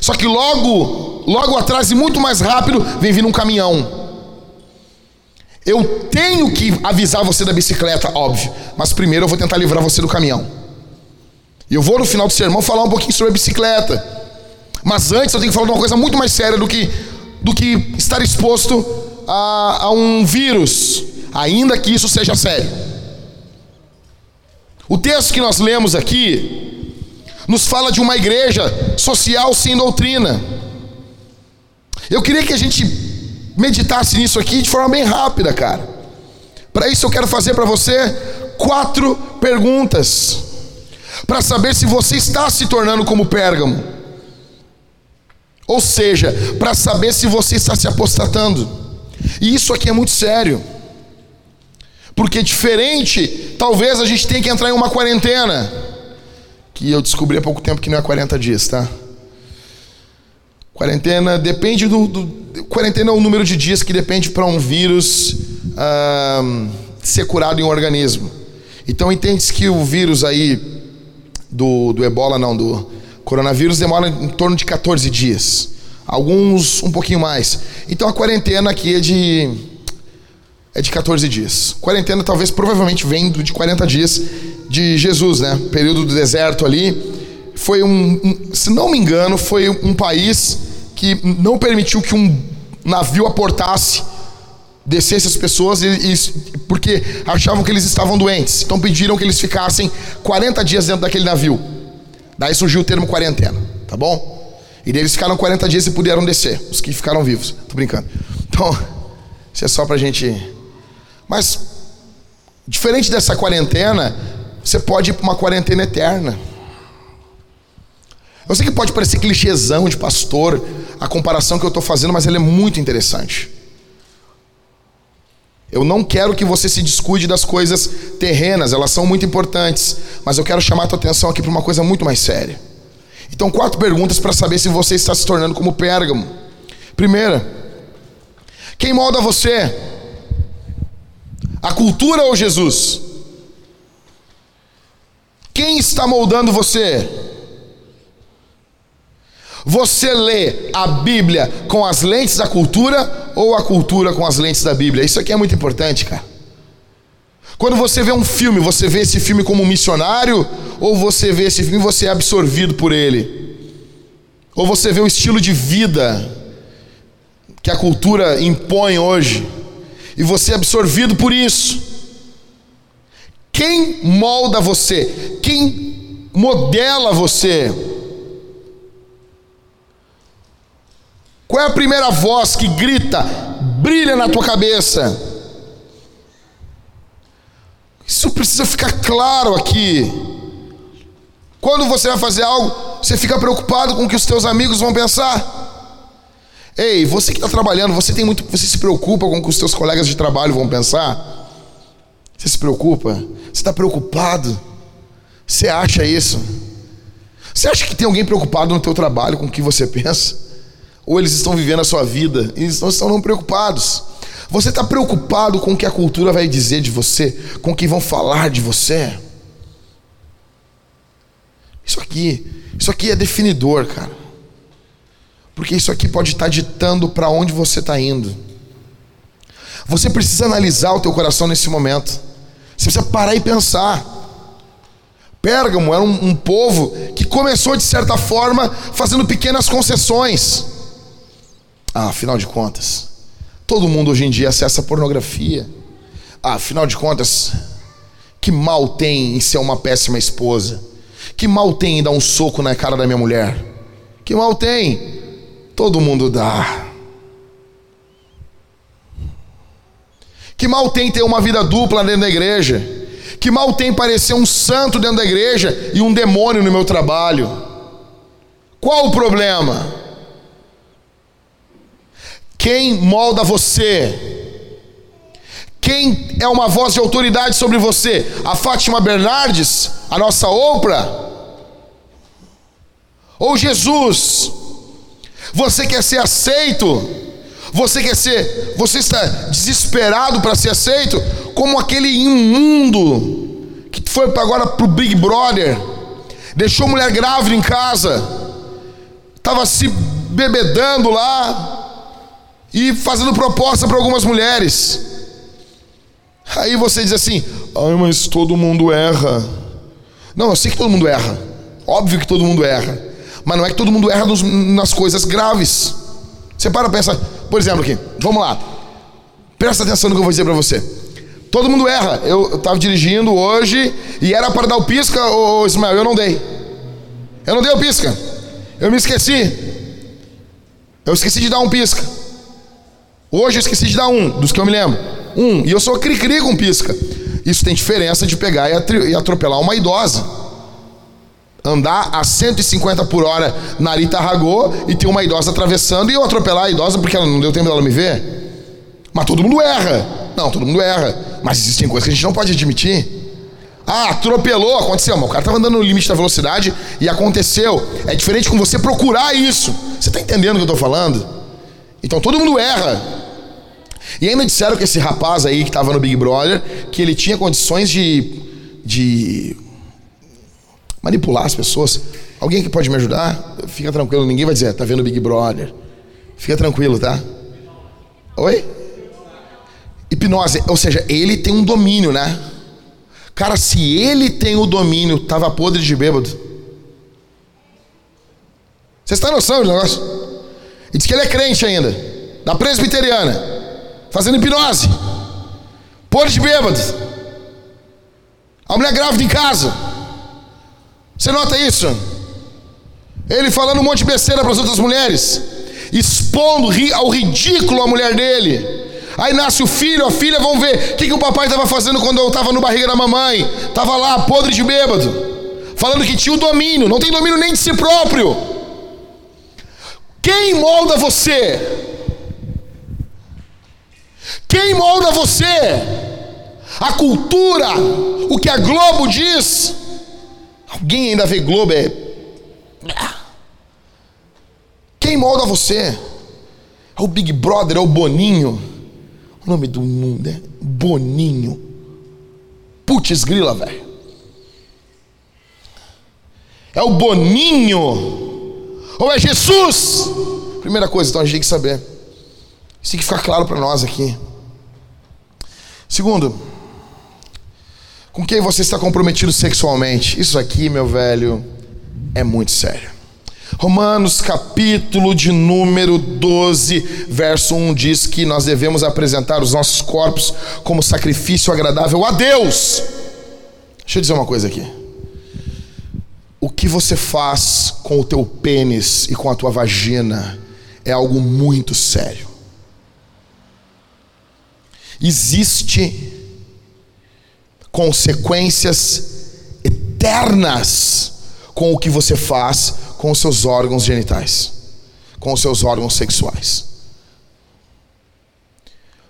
Só que logo, logo atrás e muito mais rápido, vem vindo um caminhão. Eu tenho que avisar você da bicicleta, óbvio. Mas primeiro eu vou tentar livrar você do caminhão. E eu vou no final do sermão falar um pouquinho sobre a bicicleta. Mas antes eu tenho que falar de uma coisa muito mais séria do que, do que estar exposto a, a um vírus, ainda que isso seja sério. O texto que nós lemos aqui nos fala de uma igreja social sem doutrina. Eu queria que a gente meditasse nisso aqui de forma bem rápida, cara. Para isso eu quero fazer para você quatro perguntas para saber se você está se tornando como Pérgamo. Ou seja, para saber se você está se apostatando. E isso aqui é muito sério. Porque diferente, talvez a gente tenha que entrar em uma quarentena. Que eu descobri há pouco tempo que não é 40 dias, tá? Quarentena depende do, do quarentena é o número de dias que depende para um vírus ah, ser curado em um organismo. Então entende-se que o vírus aí do, do ebola, não, do coronavírus demora em torno de 14 dias. Alguns um pouquinho mais. Então a quarentena aqui é de é de 14 dias. Quarentena talvez provavelmente vem de 40 dias de Jesus, né? Período do deserto ali. Foi um, um se não me engano, foi um país que não permitiu que um navio aportasse descesse as pessoas e, e, porque achavam que eles estavam doentes. Então pediram que eles ficassem 40 dias dentro daquele navio. Daí surgiu o termo quarentena, tá bom? E eles ficaram 40 dias e puderam descer, os que ficaram vivos. Tô brincando. Então, isso é só pra gente. Mas, diferente dessa quarentena, você pode ir para uma quarentena eterna. Eu sei que pode parecer clichêzão de pastor, a comparação que eu estou fazendo, mas ela é muito interessante. Eu não quero que você se descuide das coisas terrenas, elas são muito importantes, mas eu quero chamar a tua atenção aqui para uma coisa muito mais séria. Então, quatro perguntas para saber se você está se tornando como Pérgamo. Primeira, quem molda você? A cultura ou Jesus? Quem está moldando você? Você lê a Bíblia com as lentes da cultura ou a cultura com as lentes da Bíblia? Isso aqui é muito importante, cara. Quando você vê um filme, você vê esse filme como um missionário ou você vê esse filme e você é absorvido por ele? Ou você vê o estilo de vida que a cultura impõe hoje e você é absorvido por isso? Quem molda você? Quem modela você? Qual é a primeira voz que grita, brilha na tua cabeça? Isso precisa ficar claro aqui. Quando você vai fazer algo, você fica preocupado com o que os teus amigos vão pensar. Ei, você que está trabalhando, você tem muito, você se preocupa com o que os teus colegas de trabalho vão pensar? Você se preocupa? Você está preocupado? Você acha isso? Você acha que tem alguém preocupado no teu trabalho com o que você pensa? Ou eles estão vivendo a sua vida e eles não estão não preocupados? Você está preocupado com o que a cultura vai dizer de você? Com o que vão falar de você? Isso aqui, isso aqui é definidor, cara. Porque isso aqui pode estar ditando para onde você está indo. Você precisa analisar o teu coração nesse momento. Você precisa parar e pensar. Pérgamo era um, um povo que começou de certa forma fazendo pequenas concessões. Ah, afinal de contas, todo mundo hoje em dia acessa pornografia. Ah, afinal de contas, que mal tem em ser uma péssima esposa? Que mal tem em dar um soco na cara da minha mulher? Que mal tem? Todo mundo dá. Que mal tem ter uma vida dupla dentro da igreja? Que mal tem parecer um santo dentro da igreja e um demônio no meu trabalho? Qual o problema? Quem molda você? Quem é uma voz de autoridade sobre você? A Fátima Bernardes? A nossa Oprah? Ou Jesus? Você quer ser aceito? Você quer ser, você está desesperado para ser aceito, como aquele imundo que foi agora para o Big Brother, deixou mulher grávida em casa, estava se bebedando lá e fazendo proposta para algumas mulheres. Aí você diz assim: ai, mas todo mundo erra. Não, eu sei que todo mundo erra. Óbvio que todo mundo erra. Mas não é que todo mundo erra nos, nas coisas graves. Você para pensa, por exemplo, aqui, vamos lá. Presta atenção no que eu vou dizer para você. Todo mundo erra. Eu estava dirigindo hoje e era para dar o pisca, ô, ô Ismael, eu não dei. Eu não dei o pisca. Eu me esqueci. Eu esqueci de dar um pisca. Hoje eu esqueci de dar um, dos que eu me lembro. Um. E eu sou cri-cri com pisca. Isso tem diferença de pegar e atropelar uma idosa andar a 150 por hora na Arita Ragô e ter uma idosa atravessando e eu atropelar a idosa porque ela não deu tempo dela me ver. Mas todo mundo erra. Não, todo mundo erra. Mas existem coisas que a gente não pode admitir. Ah, atropelou, aconteceu, mas o cara estava andando no limite da velocidade e aconteceu. É diferente com você procurar isso. Você está entendendo o que eu estou falando? Então todo mundo erra. E ainda disseram que esse rapaz aí que estava no Big Brother, que ele tinha condições de, de manipular as pessoas. Alguém que pode me ajudar? Fica tranquilo, ninguém vai dizer, tá vendo Big Brother. Fica tranquilo, tá? Oi? Hipnose, ou seja, ele tem um domínio, né? Cara, se ele tem o domínio, tava podre de bêbado. Vocês têm noção do negócio? E diz que ele é crente ainda, da presbiteriana, fazendo hipnose, podre de bêbado. A mulher grávida em casa. Você nota isso? Ele falando um monte de besteira para as outras mulheres, expondo ao ridículo a mulher dele. Aí nasce o filho, a filha, vão ver o que, que o papai estava fazendo quando eu estava no barriga da mamãe. Estava lá, podre de bêbado. Falando que tinha o domínio, não tem domínio nem de si próprio. Quem molda você? Quem molda você? A cultura, o que a Globo diz Alguém ainda vê Globo? É. Quem molda você? É o Big Brother, é o Boninho. O nome do mundo é Boninho. Putz, grila, velho. É o Boninho. Ou é Jesus? Primeira coisa, então a gente tem que saber. Isso tem que ficar claro para nós aqui. Segundo, com quem você está comprometido sexualmente? Isso aqui, meu velho, é muito sério. Romanos capítulo de número 12, verso 1 diz que nós devemos apresentar os nossos corpos como sacrifício agradável a Deus. Deixa eu dizer uma coisa aqui. O que você faz com o teu pênis e com a tua vagina é algo muito sério. Existe consequências eternas com o que você faz com os seus órgãos genitais, com os seus órgãos sexuais.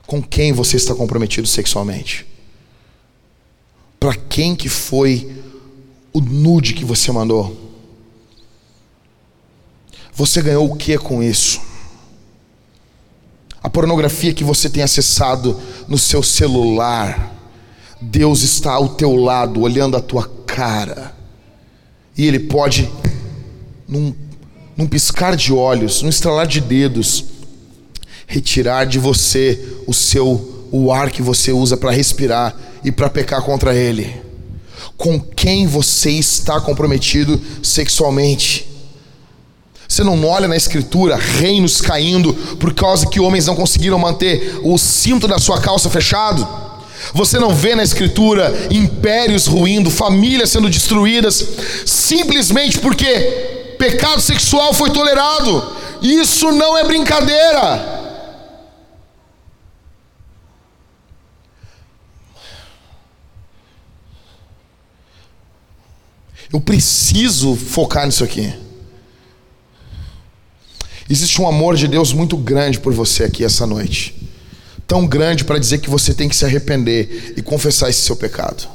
Com quem você está comprometido sexualmente? Para quem que foi o nude que você mandou? Você ganhou o que com isso? A pornografia que você tem acessado no seu celular, Deus está ao teu lado, olhando a tua cara, e Ele pode, num, num piscar de olhos, num estralar de dedos, retirar de você o seu o ar que você usa para respirar e para pecar contra Ele. Com quem você está comprometido sexualmente? Você não olha na escritura reinos caindo por causa que homens não conseguiram manter o cinto da sua calça fechado? Você não vê na escritura impérios ruindo, famílias sendo destruídas, simplesmente porque pecado sexual foi tolerado. Isso não é brincadeira. Eu preciso focar nisso aqui. Existe um amor de Deus muito grande por você aqui essa noite. Tão grande para dizer que você tem que se arrepender e confessar esse seu pecado.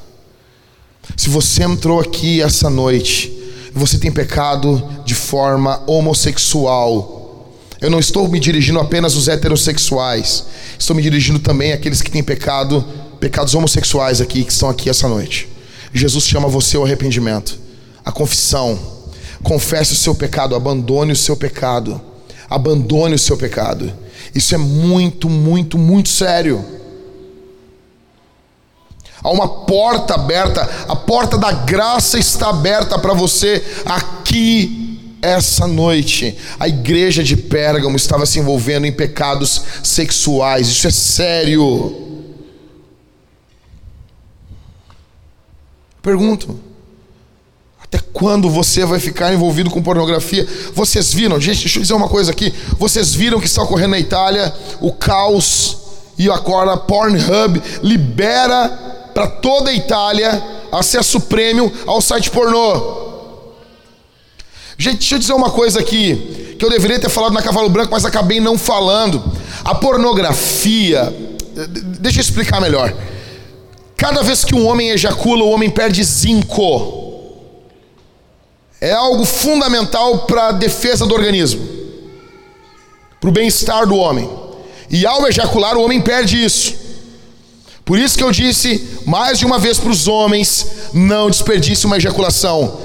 Se você entrou aqui essa noite e você tem pecado de forma homossexual, eu não estou me dirigindo apenas aos heterossexuais, estou me dirigindo também àqueles que têm pecado, pecados homossexuais aqui, que estão aqui essa noite. Jesus chama você ao arrependimento, à confissão. Confesse o seu pecado, abandone o seu pecado abandone o seu pecado. Isso é muito, muito, muito sério. Há uma porta aberta, a porta da graça está aberta para você aqui essa noite. A igreja de Pérgamo estava se envolvendo em pecados sexuais, isso é sério. Pergunto. Até quando você vai ficar envolvido com pornografia? Vocês viram, gente, deixa eu dizer uma coisa aqui. Vocês viram que está ocorrendo na Itália o caos e agora a Pornhub libera para toda a Itália acesso prêmio ao site pornô. Gente, deixa eu dizer uma coisa aqui, que eu deveria ter falado na Cavalo Branco, mas acabei não falando. A pornografia, deixa eu explicar melhor. Cada vez que um homem ejacula, o homem perde zinco é algo fundamental para a defesa do organismo, para o bem-estar do homem. E ao ejacular, o homem perde isso. Por isso que eu disse mais de uma vez para os homens: não desperdice uma ejaculação.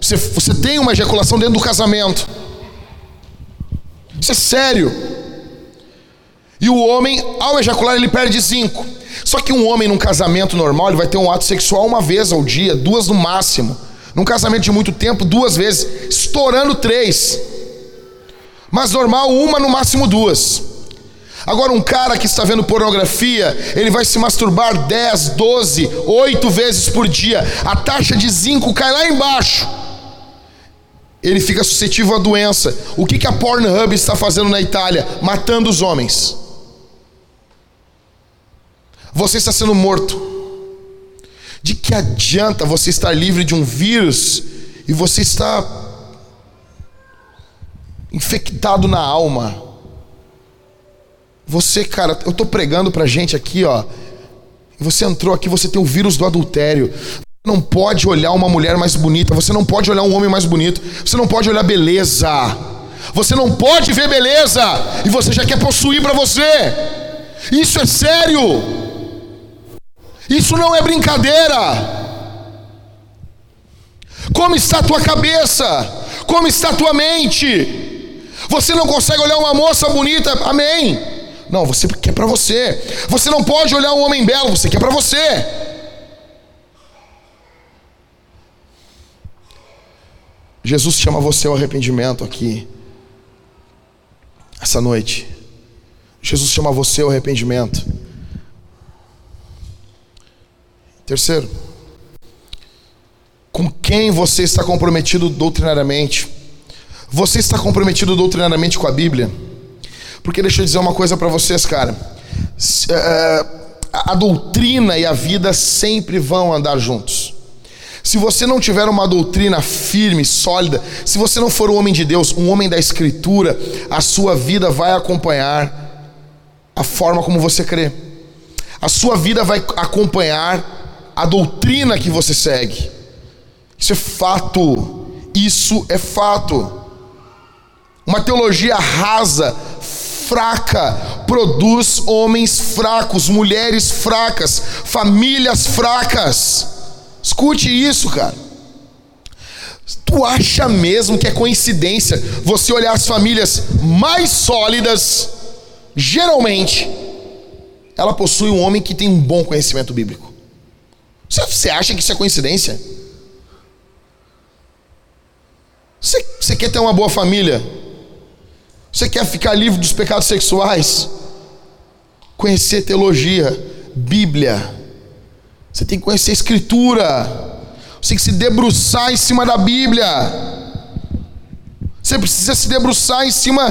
Você, você tem uma ejaculação dentro do casamento. Isso é sério. E o homem, ao ejacular, ele perde cinco. Só que um homem num casamento normal, ele vai ter um ato sexual uma vez ao dia, duas no máximo. Num casamento de muito tempo, duas vezes, estourando três. Mas normal, uma no máximo duas. Agora, um cara que está vendo pornografia, ele vai se masturbar 10, 12, 8 vezes por dia. A taxa de zinco cai lá embaixo. Ele fica suscetível à doença. O que, que a Pornhub está fazendo na Itália? Matando os homens. Você está sendo morto. De que adianta você estar livre de um vírus e você está infectado na alma? Você, cara, eu estou pregando para gente aqui, ó. Você entrou aqui, você tem o vírus do adultério. Você não pode olhar uma mulher mais bonita, você não pode olhar um homem mais bonito, você não pode olhar beleza. Você não pode ver beleza e você já quer possuir para você. Isso é sério. Isso não é brincadeira. Como está a tua cabeça? Como está a tua mente? Você não consegue olhar uma moça bonita, amém. Não, você quer para você. Você não pode olhar um homem belo, você quer para você. Jesus chama você ao arrependimento aqui, essa noite. Jesus chama você ao arrependimento. Terceiro, com quem você está comprometido doutrinariamente? Você está comprometido doutrinariamente com a Bíblia? Porque deixa eu dizer uma coisa para vocês, cara. É, a doutrina e a vida sempre vão andar juntos. Se você não tiver uma doutrina firme, sólida, se você não for um homem de Deus, um homem da Escritura, a sua vida vai acompanhar a forma como você crê. A sua vida vai acompanhar a doutrina que você segue. Isso é fato. Isso é fato. Uma teologia rasa, fraca, produz homens fracos, mulheres fracas, famílias fracas. Escute isso, cara. Tu acha mesmo que é coincidência você olhar as famílias mais sólidas, geralmente, ela possui um homem que tem um bom conhecimento bíblico. Você acha que isso é coincidência? Você, quer ter uma boa família? Você quer ficar livre dos pecados sexuais? Conhecer teologia, Bíblia. Você tem que conhecer Escritura. Você tem que se debruçar em cima da Bíblia. Você precisa se debruçar em cima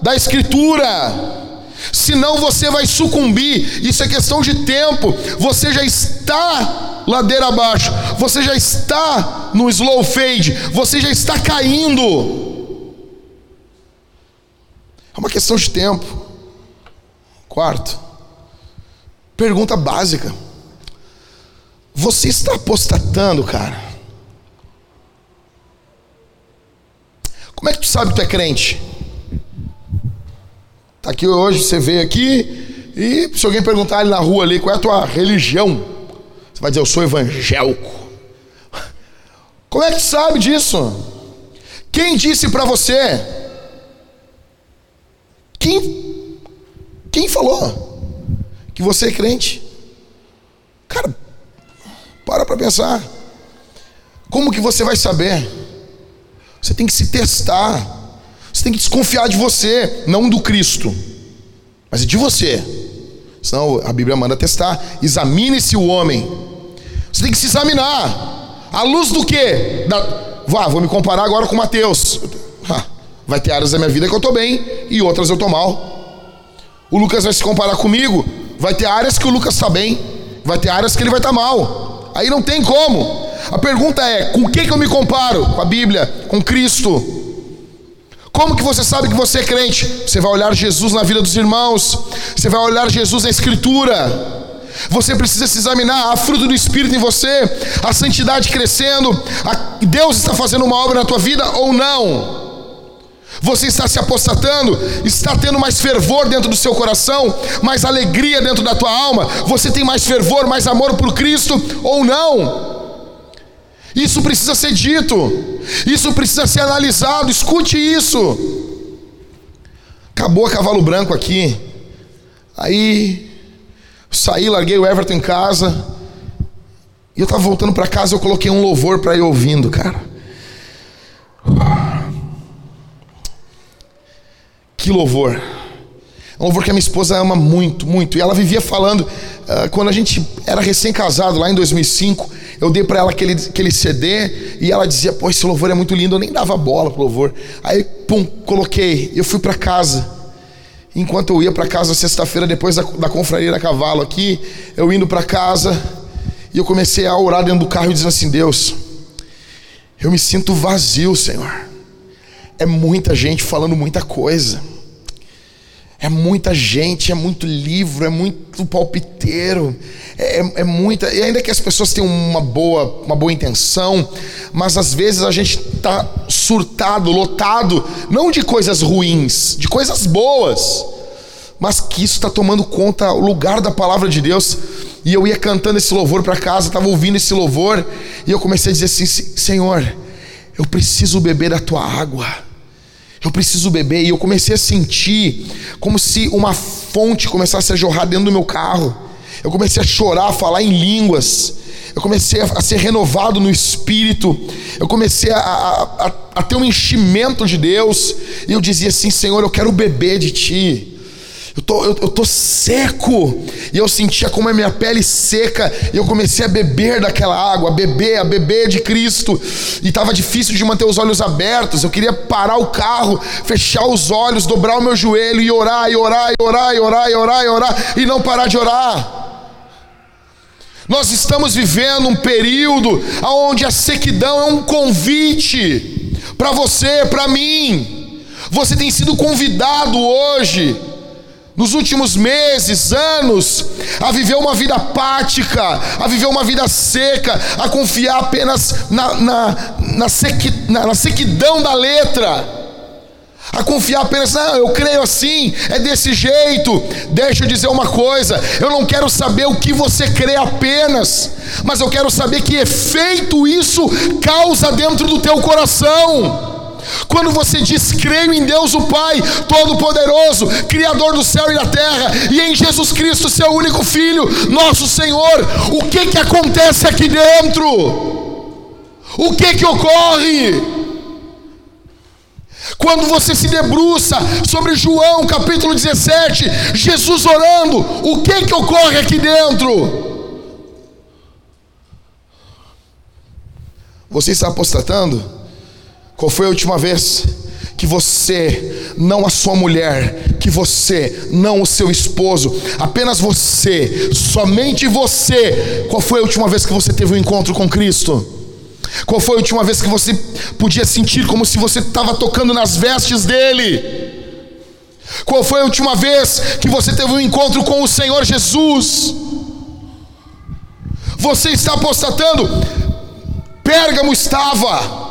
da Escritura senão você vai sucumbir. Isso é questão de tempo. Você já está ladeira abaixo, você já está no slow fade, você já está caindo. É uma questão de tempo. Quarto, pergunta básica: você está apostatando, cara? Como é que tu sabe que tu é crente? Está aqui hoje, você veio aqui e se alguém perguntar ali na rua ali qual é a tua religião, você vai dizer, eu sou evangélico. *laughs* Como é que sabe disso? Quem disse para você? Quem, quem falou que você é crente? Cara, para para pensar. Como que você vai saber? Você tem que se testar. Você tem que desconfiar de você, não do Cristo, mas de você. Senão a Bíblia manda testar. Examine-se o homem. Você tem que se examinar. À luz do quê? Da... Vá, vou me comparar agora com Mateus. Vai ter áreas da minha vida que eu estou bem e outras eu estou mal. O Lucas vai se comparar comigo. Vai ter áreas que o Lucas está bem. Vai ter áreas que ele vai estar tá mal. Aí não tem como. A pergunta é: com o que, que eu me comparo? Com a Bíblia, com Cristo. Como que você sabe que você é crente? Você vai olhar Jesus na vida dos irmãos, você vai olhar Jesus na Escritura. Você precisa se examinar, a fruto do Espírito em você, a santidade crescendo, a, Deus está fazendo uma obra na tua vida ou não? Você está se apostatando, está tendo mais fervor dentro do seu coração, mais alegria dentro da tua alma, você tem mais fervor, mais amor por Cristo ou não? Isso precisa ser dito, isso precisa ser analisado. Escute isso. Acabou a cavalo branco aqui. Aí saí, larguei o Everton em casa. E eu estava voltando para casa, eu coloquei um louvor para ir ouvindo, cara. Que louvor. É um louvor que a minha esposa ama muito, muito. E ela vivia falando, uh, quando a gente era recém-casado, lá em 2005, eu dei para ela aquele, aquele CD e ela dizia: Pô, esse louvor é muito lindo. Eu nem dava bola pro louvor. Aí, pum, coloquei. Eu fui para casa. Enquanto eu ia para casa sexta-feira, depois da, da confraria da cavalo aqui, eu indo para casa, e eu comecei a orar dentro do carro dizendo assim: Deus, eu me sinto vazio, Senhor. É muita gente falando muita coisa. É muita gente, é muito livro, é muito palpiteiro, é, é, é, muita. E ainda que as pessoas tenham uma boa, uma boa intenção, mas às vezes a gente está surtado, lotado, não de coisas ruins, de coisas boas, mas que isso está tomando conta, o lugar da palavra de Deus. E eu ia cantando esse louvor para casa, estava ouvindo esse louvor, e eu comecei a dizer assim: Senhor, Eu preciso beber da tua água. Eu preciso beber. E eu comecei a sentir como se uma fonte começasse a jorrar dentro do meu carro. Eu comecei a chorar, a falar em línguas. Eu comecei a, ser renovado no espírito. Eu comecei a, a, a ter um enchimento de Deus. E eu dizia assim: Senhor, eu quero beber de ti. Eu tô, eu, eu tô seco. E eu sentia como a minha pele seca. E eu comecei a beber daquela água, a beber, a beber de Cristo. E estava difícil de manter os olhos abertos. Eu queria parar o carro, fechar os olhos, dobrar o meu joelho e orar, e orar, e orar, e orar, e orar, e orar, e não parar de orar. Nós estamos vivendo um período onde a sequidão é um convite para você, para mim. Você tem sido convidado hoje nos últimos meses, anos, a viver uma vida apática, a viver uma vida seca, a confiar apenas na, na, na, sequi, na, na sequidão da letra a confiar apenas, não, eu creio assim, é desse jeito. Deixa eu dizer uma coisa: eu não quero saber o que você crê apenas, mas eu quero saber que efeito isso causa dentro do teu coração. Quando você diz creio em Deus o Pai Todo-Poderoso, Criador do céu e da terra, e em Jesus Cristo, seu único Filho, nosso Senhor, o que que acontece aqui dentro? O que que ocorre? Quando você se debruça sobre João capítulo 17, Jesus orando, o que que ocorre aqui dentro? Você está apostatando? Qual foi a última vez que você, não a sua mulher, que você, não o seu esposo, apenas você, somente você, qual foi a última vez que você teve um encontro com Cristo? Qual foi a última vez que você podia sentir como se você estava tocando nas vestes dele? Qual foi a última vez que você teve um encontro com o Senhor Jesus? Você está apostatando? Pérgamo estava.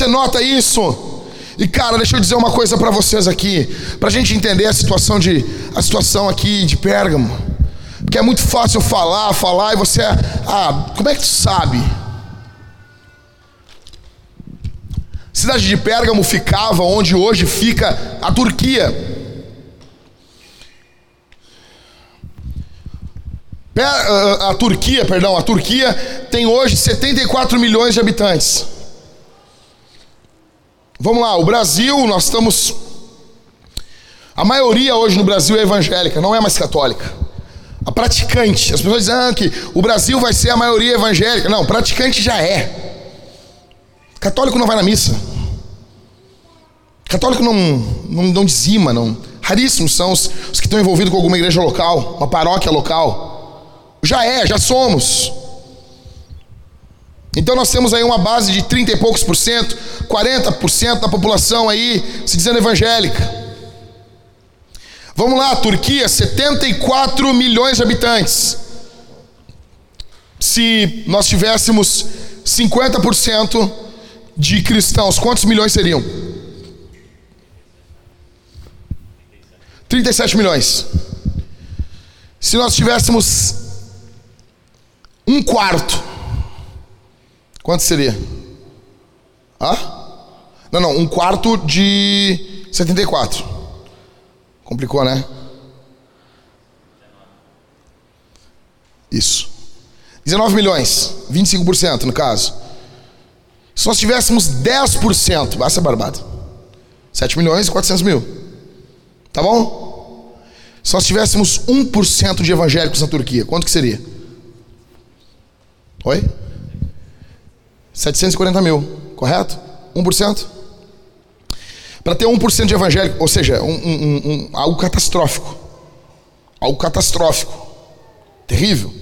Você nota isso? E cara, deixa eu dizer uma coisa para vocês aqui, para a gente entender a situação de a situação aqui de Pérgamo, porque é muito fácil falar, falar e você, ah, como é que tu sabe? A cidade de Pérgamo ficava onde hoje fica a Turquia. A Turquia, perdão, a Turquia tem hoje 74 milhões de habitantes. Vamos lá, o Brasil, nós estamos. A maioria hoje no Brasil é evangélica, não é mais católica. A praticante, as pessoas dizem ah, que o Brasil vai ser a maioria evangélica. Não, praticante já é. Católico não vai na missa. Católico não, não, não dizima, não. Raríssimos são os, os que estão envolvidos com alguma igreja local, uma paróquia local. Já é, já somos. Então nós temos aí uma base de 30 e poucos por cento, 40% da população aí se dizendo evangélica. Vamos lá, Turquia, 74 milhões de habitantes. Se nós tivéssemos 50% de cristãos, quantos milhões seriam? 37 milhões. Se nós tivéssemos um quarto Quanto seria? Hã? Não, não, um quarto de 74. Complicou, né? Isso. 19 milhões, 25% no caso. Se nós tivéssemos 10%, vai ser barbado. 7 milhões e 400 mil. Tá bom? Se nós tivéssemos 1% de evangélicos na Turquia, quanto que seria? Oi? 740 mil, correto? 1%? Para ter 1% de evangélico, ou seja, um, um, um, algo catastrófico. Algo catastrófico. Terrível.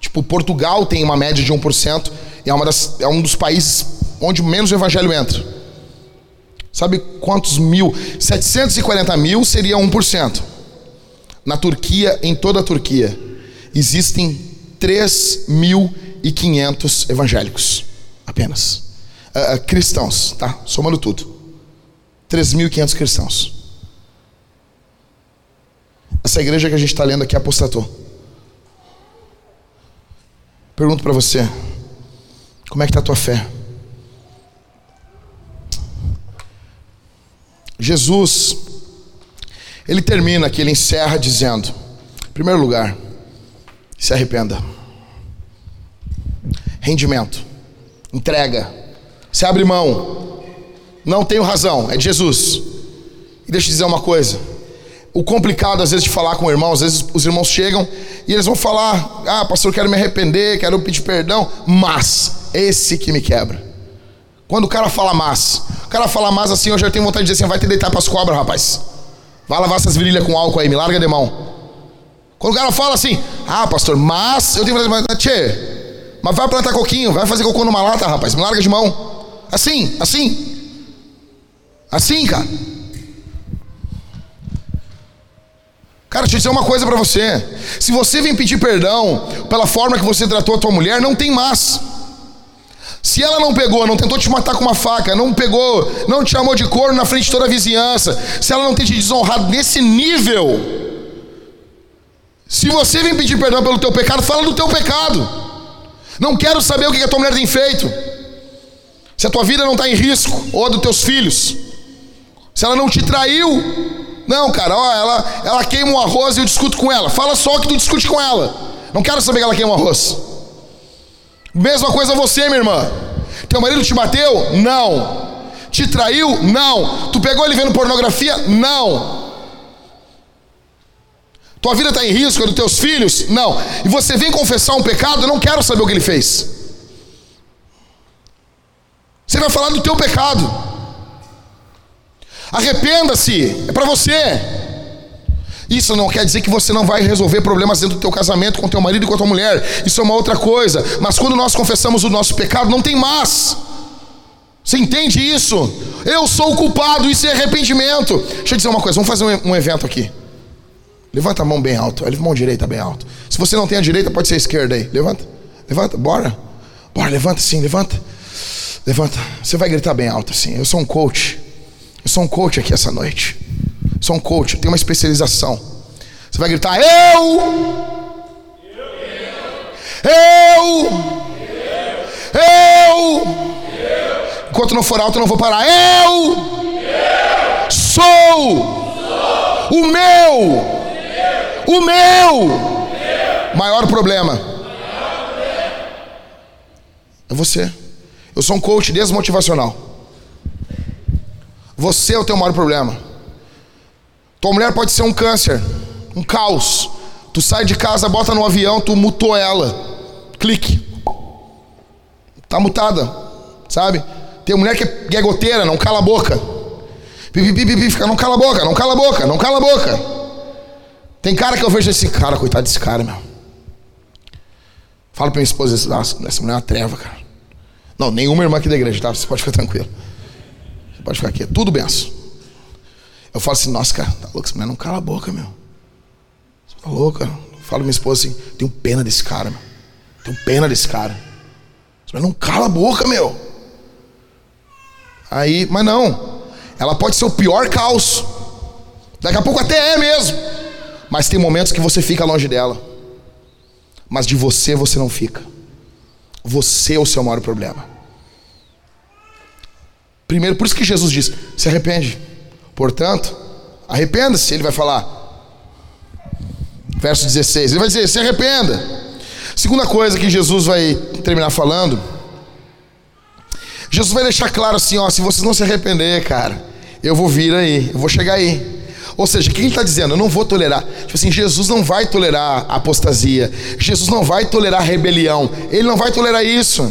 Tipo, Portugal tem uma média de 1% e é, uma das, é um dos países onde menos evangelho entra. Sabe quantos mil? 740 mil seria 1%. Na Turquia, em toda a Turquia, existem 3 mil e 500 evangélicos, apenas. Uh, cristãos, tá? Somando tudo. 3.500 cristãos. Essa igreja que a gente está lendo aqui apostatou. Pergunto para você: como é que está a tua fé? Jesus, ele termina aqui, ele encerra dizendo: em primeiro lugar, se arrependa. Rendimento, entrega, se abre mão. Não tenho razão, é de Jesus. E deixa eu dizer uma coisa: o complicado às vezes de falar com o irmão, às vezes os irmãos chegam e eles vão falar: Ah, pastor, quero me arrepender, quero pedir perdão, mas esse que me quebra. Quando o cara fala mas, o cara fala mas assim, eu já tenho vontade de dizer assim: vai te deitar para as cobras, rapaz. Vai lavar essas virilhas com álcool aí, me larga de mão. Quando o cara fala assim, ah, pastor, mas eu tenho vontade de tchê, mas vai plantar coquinho, vai fazer cocô numa lata, rapaz, me larga de mão. Assim, assim. Assim, cara. Cara, deixa eu dizer uma coisa para você. Se você vem pedir perdão pela forma que você tratou a tua mulher, não tem mais. Se ela não pegou, não tentou te matar com uma faca, não pegou, não te chamou de corno na frente de toda a vizinhança, se ela não tem te desonrado nesse nível, se você vem pedir perdão pelo teu pecado, fala do teu pecado. Não quero saber o que a tua mulher tem feito. Se a tua vida não está em risco, ou a dos teus filhos, se ela não te traiu, não, cara, ó, ela, ela queima um arroz e eu discuto com ela. Fala só o que tu discute com ela. Não quero saber que ela queima um arroz. Mesma coisa você, minha irmã. Teu marido te bateu? Não. Te traiu? Não. Tu pegou ele vendo pornografia? Não. Tua vida está em risco, é dos teus filhos? Não. E você vem confessar um pecado? Eu não quero saber o que ele fez. Você vai falar do teu pecado. Arrependa-se, é para você. Isso não quer dizer que você não vai resolver problemas dentro do teu casamento com teu marido e com a tua mulher. Isso é uma outra coisa. Mas quando nós confessamos o nosso pecado, não tem mais. Você entende isso? Eu sou o culpado, isso é arrependimento. Deixa eu dizer uma coisa, vamos fazer um, um evento aqui. Levanta a mão bem alto, a mão direita bem alto. Se você não tem a direita, pode ser a esquerda aí. Levanta, levanta, bora. Bora, levanta sim, levanta. Levanta. Você vai gritar bem alto assim. Eu sou um coach. Eu sou um coach aqui essa noite. Sou um coach, tenho uma especialização. Você vai gritar: Eu! Eu! Eu! Enquanto não for alto, eu não vou parar. Eu! Sou! O meu! O meu! Maior problema é você. Eu sou um coach desmotivacional. Você é o teu maior problema. Tua mulher pode ser um câncer, um caos. Tu sai de casa, bota no avião, tu mutou ela. Clique. Tá mutada, sabe? Tem mulher que é goteira, não cala a boca. Pipi, pipi, pipi, fica, não cala a boca, não cala a boca, não cala a boca. Tem cara que eu vejo esse cara, coitado desse cara, meu. Fala pra minha esposa, essa mulher é uma treva, cara. Não, nenhuma irmã aqui da igreja, tá? Você pode ficar tranquilo. Pode ficar aqui, é tudo benção. Eu falo assim, nossa, cara, tá louco, essa mulher não cala a boca, meu. Você tá louca? Falo minha esposa assim, tenho pena desse cara, meu. Tenho pena desse cara. Essa mulher não cala a boca, meu. Aí, mas não. Ela pode ser o pior caos. Daqui a pouco até é mesmo. Mas tem momentos que você fica longe dela. Mas de você você não fica. Você é o seu maior problema. Primeiro, por isso que Jesus diz: se arrepende. Portanto, arrependa-se. Ele vai falar. Verso 16: Ele vai dizer: se arrependa. Segunda coisa que Jesus vai terminar falando. Jesus vai deixar claro assim: ó, se vocês não se arrepender, cara, eu vou vir aí, eu vou chegar aí. Ou seja, o que ele está dizendo? Eu não vou tolerar. Tipo assim, Jesus não vai tolerar apostasia. Jesus não vai tolerar rebelião. Ele não vai tolerar isso.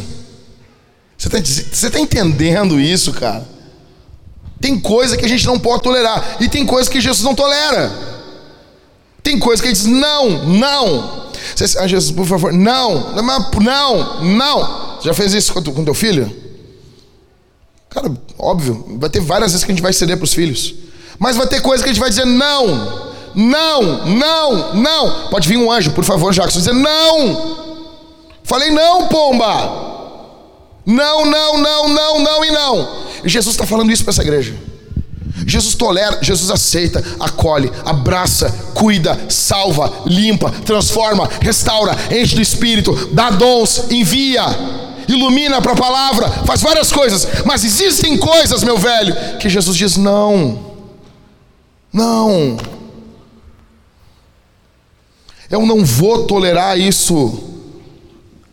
Você está tá entendendo isso, cara? Tem coisa que a gente não pode tolerar. E tem coisa que Jesus não tolera. Tem coisa que ele diz: não, não. Você, ah, Jesus, por favor, não, não, não. Já fez isso com, com teu filho? Cara, óbvio, vai ter várias vezes que a gente vai ceder para os filhos. Mas vai ter coisa que a gente vai dizer: não, não, não, não. Pode vir um anjo, por favor, Jackson, dizer: não. Falei: não, pomba. Não, não, não, não, não e não. Jesus está falando isso para essa igreja. Jesus tolera, Jesus aceita, acolhe, abraça, cuida, salva, limpa, transforma, restaura, enche do Espírito, dá dons, envia, ilumina para a palavra, faz várias coisas, mas existem coisas, meu velho, que Jesus diz: não, não, eu não vou tolerar isso.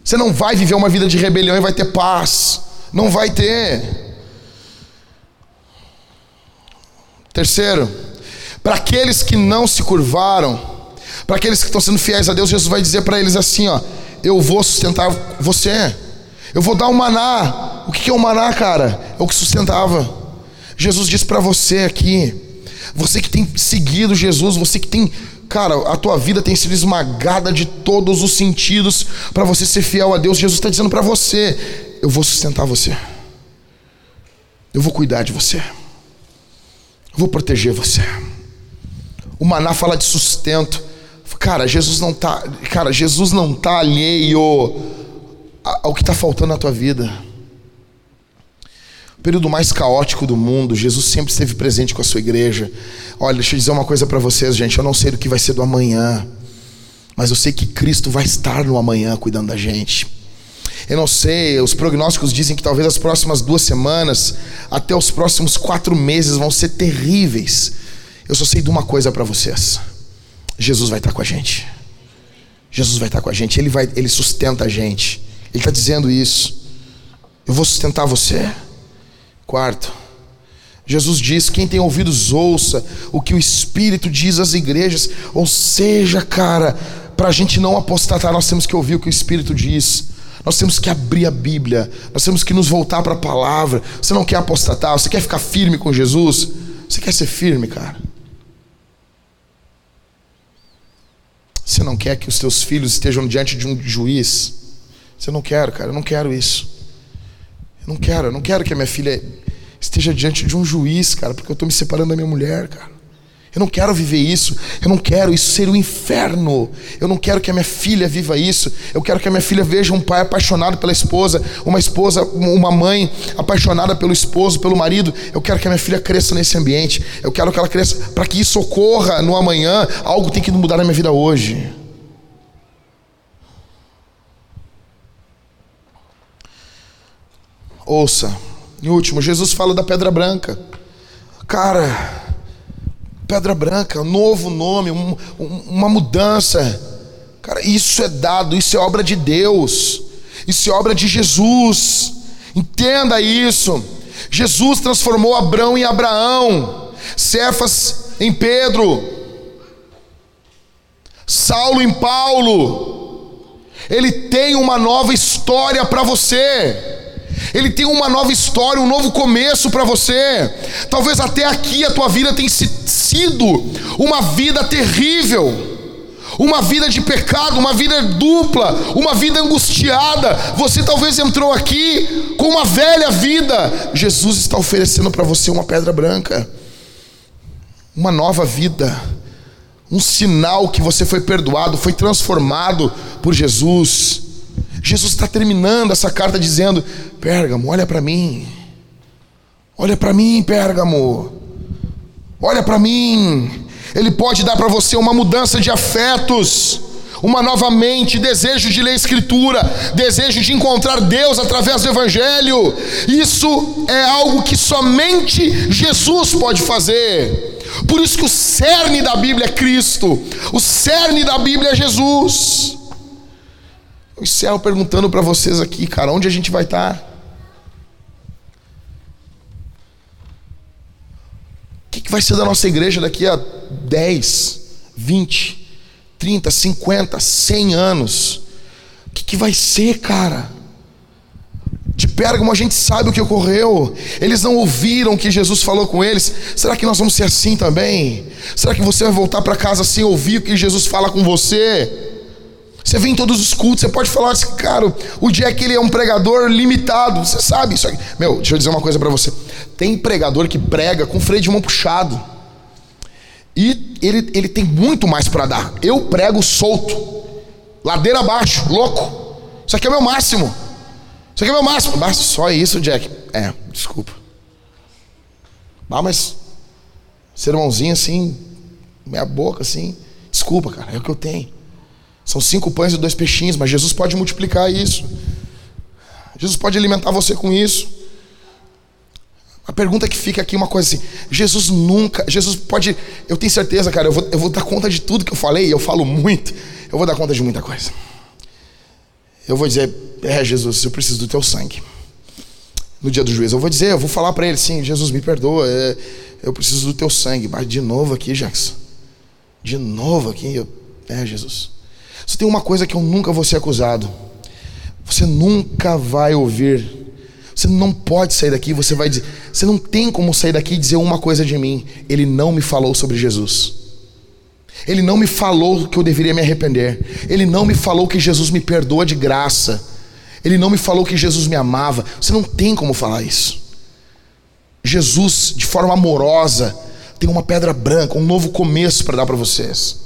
Você não vai viver uma vida de rebelião e vai ter paz, não vai ter. Terceiro, para aqueles que não se curvaram, para aqueles que estão sendo fiéis a Deus, Jesus vai dizer para eles assim: ó, eu vou sustentar você, eu vou dar um maná. O que é o um maná, cara? É o que sustentava. Jesus diz para você aqui, você que tem seguido Jesus, você que tem, cara, a tua vida tem sido esmagada de todos os sentidos para você ser fiel a Deus. Jesus está dizendo para você: eu vou sustentar você, eu vou cuidar de você. Eu vou proteger você. O maná fala de sustento. Cara, Jesus não tá, cara, Jesus não tá alheio ao que está faltando na tua vida. Período mais caótico do mundo, Jesus sempre esteve presente com a sua igreja. Olha, deixa eu dizer uma coisa para vocês, gente. Eu não sei do que vai ser do amanhã, mas eu sei que Cristo vai estar no amanhã cuidando da gente. Eu não sei, os prognósticos dizem que talvez as próximas duas semanas, até os próximos quatro meses, vão ser terríveis. Eu só sei de uma coisa para vocês: Jesus vai estar com a gente. Jesus vai estar com a gente, Ele, vai, ele sustenta a gente. Ele está dizendo isso. Eu vou sustentar você. Quarto, Jesus diz: quem tem ouvidos, ouça o que o Espírito diz às igrejas. Ou seja, cara, para a gente não apostatar, nós temos que ouvir o que o Espírito diz. Nós temos que abrir a Bíblia, nós temos que nos voltar para a palavra. Você não quer apostatar, você quer ficar firme com Jesus? Você quer ser firme, cara? Você não quer que os teus filhos estejam diante de um juiz? Você não quer, cara, eu não quero isso. Eu não quero, eu não quero que a minha filha esteja diante de um juiz, cara, porque eu estou me separando da minha mulher, cara. Eu não quero viver isso. Eu não quero isso ser o um inferno. Eu não quero que a minha filha viva isso. Eu quero que a minha filha veja um pai apaixonado pela esposa, uma esposa, uma mãe apaixonada pelo esposo, pelo marido. Eu quero que a minha filha cresça nesse ambiente. Eu quero que ela cresça para que isso ocorra no amanhã. Algo tem que mudar na minha vida hoje. Ouça. Em último, Jesus fala da pedra branca. Cara, Pedra Branca, um novo nome, um, um, uma mudança. Cara, isso é dado, isso é obra de Deus, isso é obra de Jesus. Entenda isso. Jesus transformou Abraão em Abraão, Cefas em Pedro, Saulo em Paulo. Ele tem uma nova história para você. Ele tem uma nova história, um novo começo para você. Talvez até aqui a tua vida tenha sido uma vida terrível. Uma vida de pecado, uma vida dupla, uma vida angustiada. Você talvez entrou aqui com uma velha vida. Jesus está oferecendo para você uma pedra branca, uma nova vida, um sinal que você foi perdoado, foi transformado por Jesus. Jesus está terminando essa carta dizendo: Pérgamo, olha para mim. Olha para mim, Pérgamo. Olha para mim. Ele pode dar para você uma mudança de afetos, uma nova mente, desejo de ler Escritura, desejo de encontrar Deus através do Evangelho. Isso é algo que somente Jesus pode fazer. Por isso que o cerne da Bíblia é Cristo, o cerne da Bíblia é Jesus. Encerro perguntando para vocês aqui, cara, onde a gente vai estar? Tá? O que, que vai ser da nossa igreja daqui a 10, 20, 30, 50, 100 anos? O que, que vai ser, cara? De Pérgamo a gente sabe o que ocorreu. Eles não ouviram o que Jesus falou com eles. Será que nós vamos ser assim também? Será que você vai voltar para casa sem ouvir o que Jesus fala com você? Você vem em todos os cultos, você pode falar assim, cara, o Jack ele é um pregador limitado, você sabe isso aqui. Meu, deixa eu dizer uma coisa para você. Tem pregador que prega com freio de mão puxado. E ele, ele tem muito mais para dar. Eu prego solto, ladeira abaixo, louco. Isso aqui é meu máximo. Isso aqui é meu máximo. Basta só isso, Jack. É, desculpa. Ah, mas Sermãozinho assim, meia boca assim. Desculpa, cara, é o que eu tenho. São cinco pães e dois peixinhos, mas Jesus pode multiplicar isso. Jesus pode alimentar você com isso. A pergunta que fica aqui é uma coisa assim: Jesus nunca, Jesus pode, eu tenho certeza, cara, eu vou, eu vou dar conta de tudo que eu falei, eu falo muito, eu vou dar conta de muita coisa. Eu vou dizer, é Jesus, eu preciso do teu sangue. No dia do juízo, eu vou dizer, eu vou falar para ele, sim, Jesus me perdoa, é, eu preciso do teu sangue. Mas de novo aqui, Jackson, de novo aqui, eu, é Jesus. Só tem uma coisa que eu nunca vou ser acusado. Você nunca vai ouvir. Você não pode sair daqui, você vai dizer, você não tem como sair daqui e dizer uma coisa de mim. Ele não me falou sobre Jesus. Ele não me falou que eu deveria me arrepender. Ele não me falou que Jesus me perdoa de graça. Ele não me falou que Jesus me amava. Você não tem como falar isso. Jesus, de forma amorosa, tem uma pedra branca, um novo começo para dar para vocês.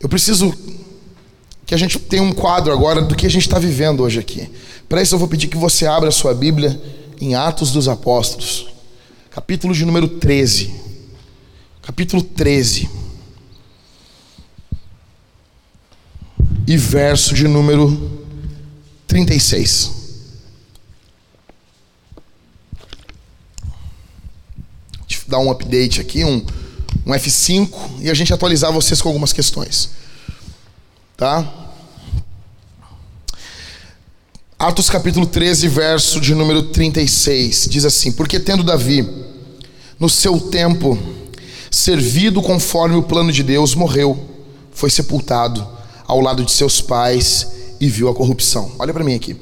Eu preciso que a gente tenha um quadro agora do que a gente está vivendo hoje aqui. Para isso, eu vou pedir que você abra a sua Bíblia em Atos dos Apóstolos, capítulo de número 13. Capítulo 13. E verso de número 36. Deixa eu dar um update aqui, um, um F5, e a gente atualizar vocês com algumas questões. Tá? Atos capítulo 13, verso de número 36, diz assim: Porque tendo Davi, no seu tempo, servido conforme o plano de Deus, morreu, foi sepultado ao lado de seus pais e viu a corrupção. Olha para mim aqui.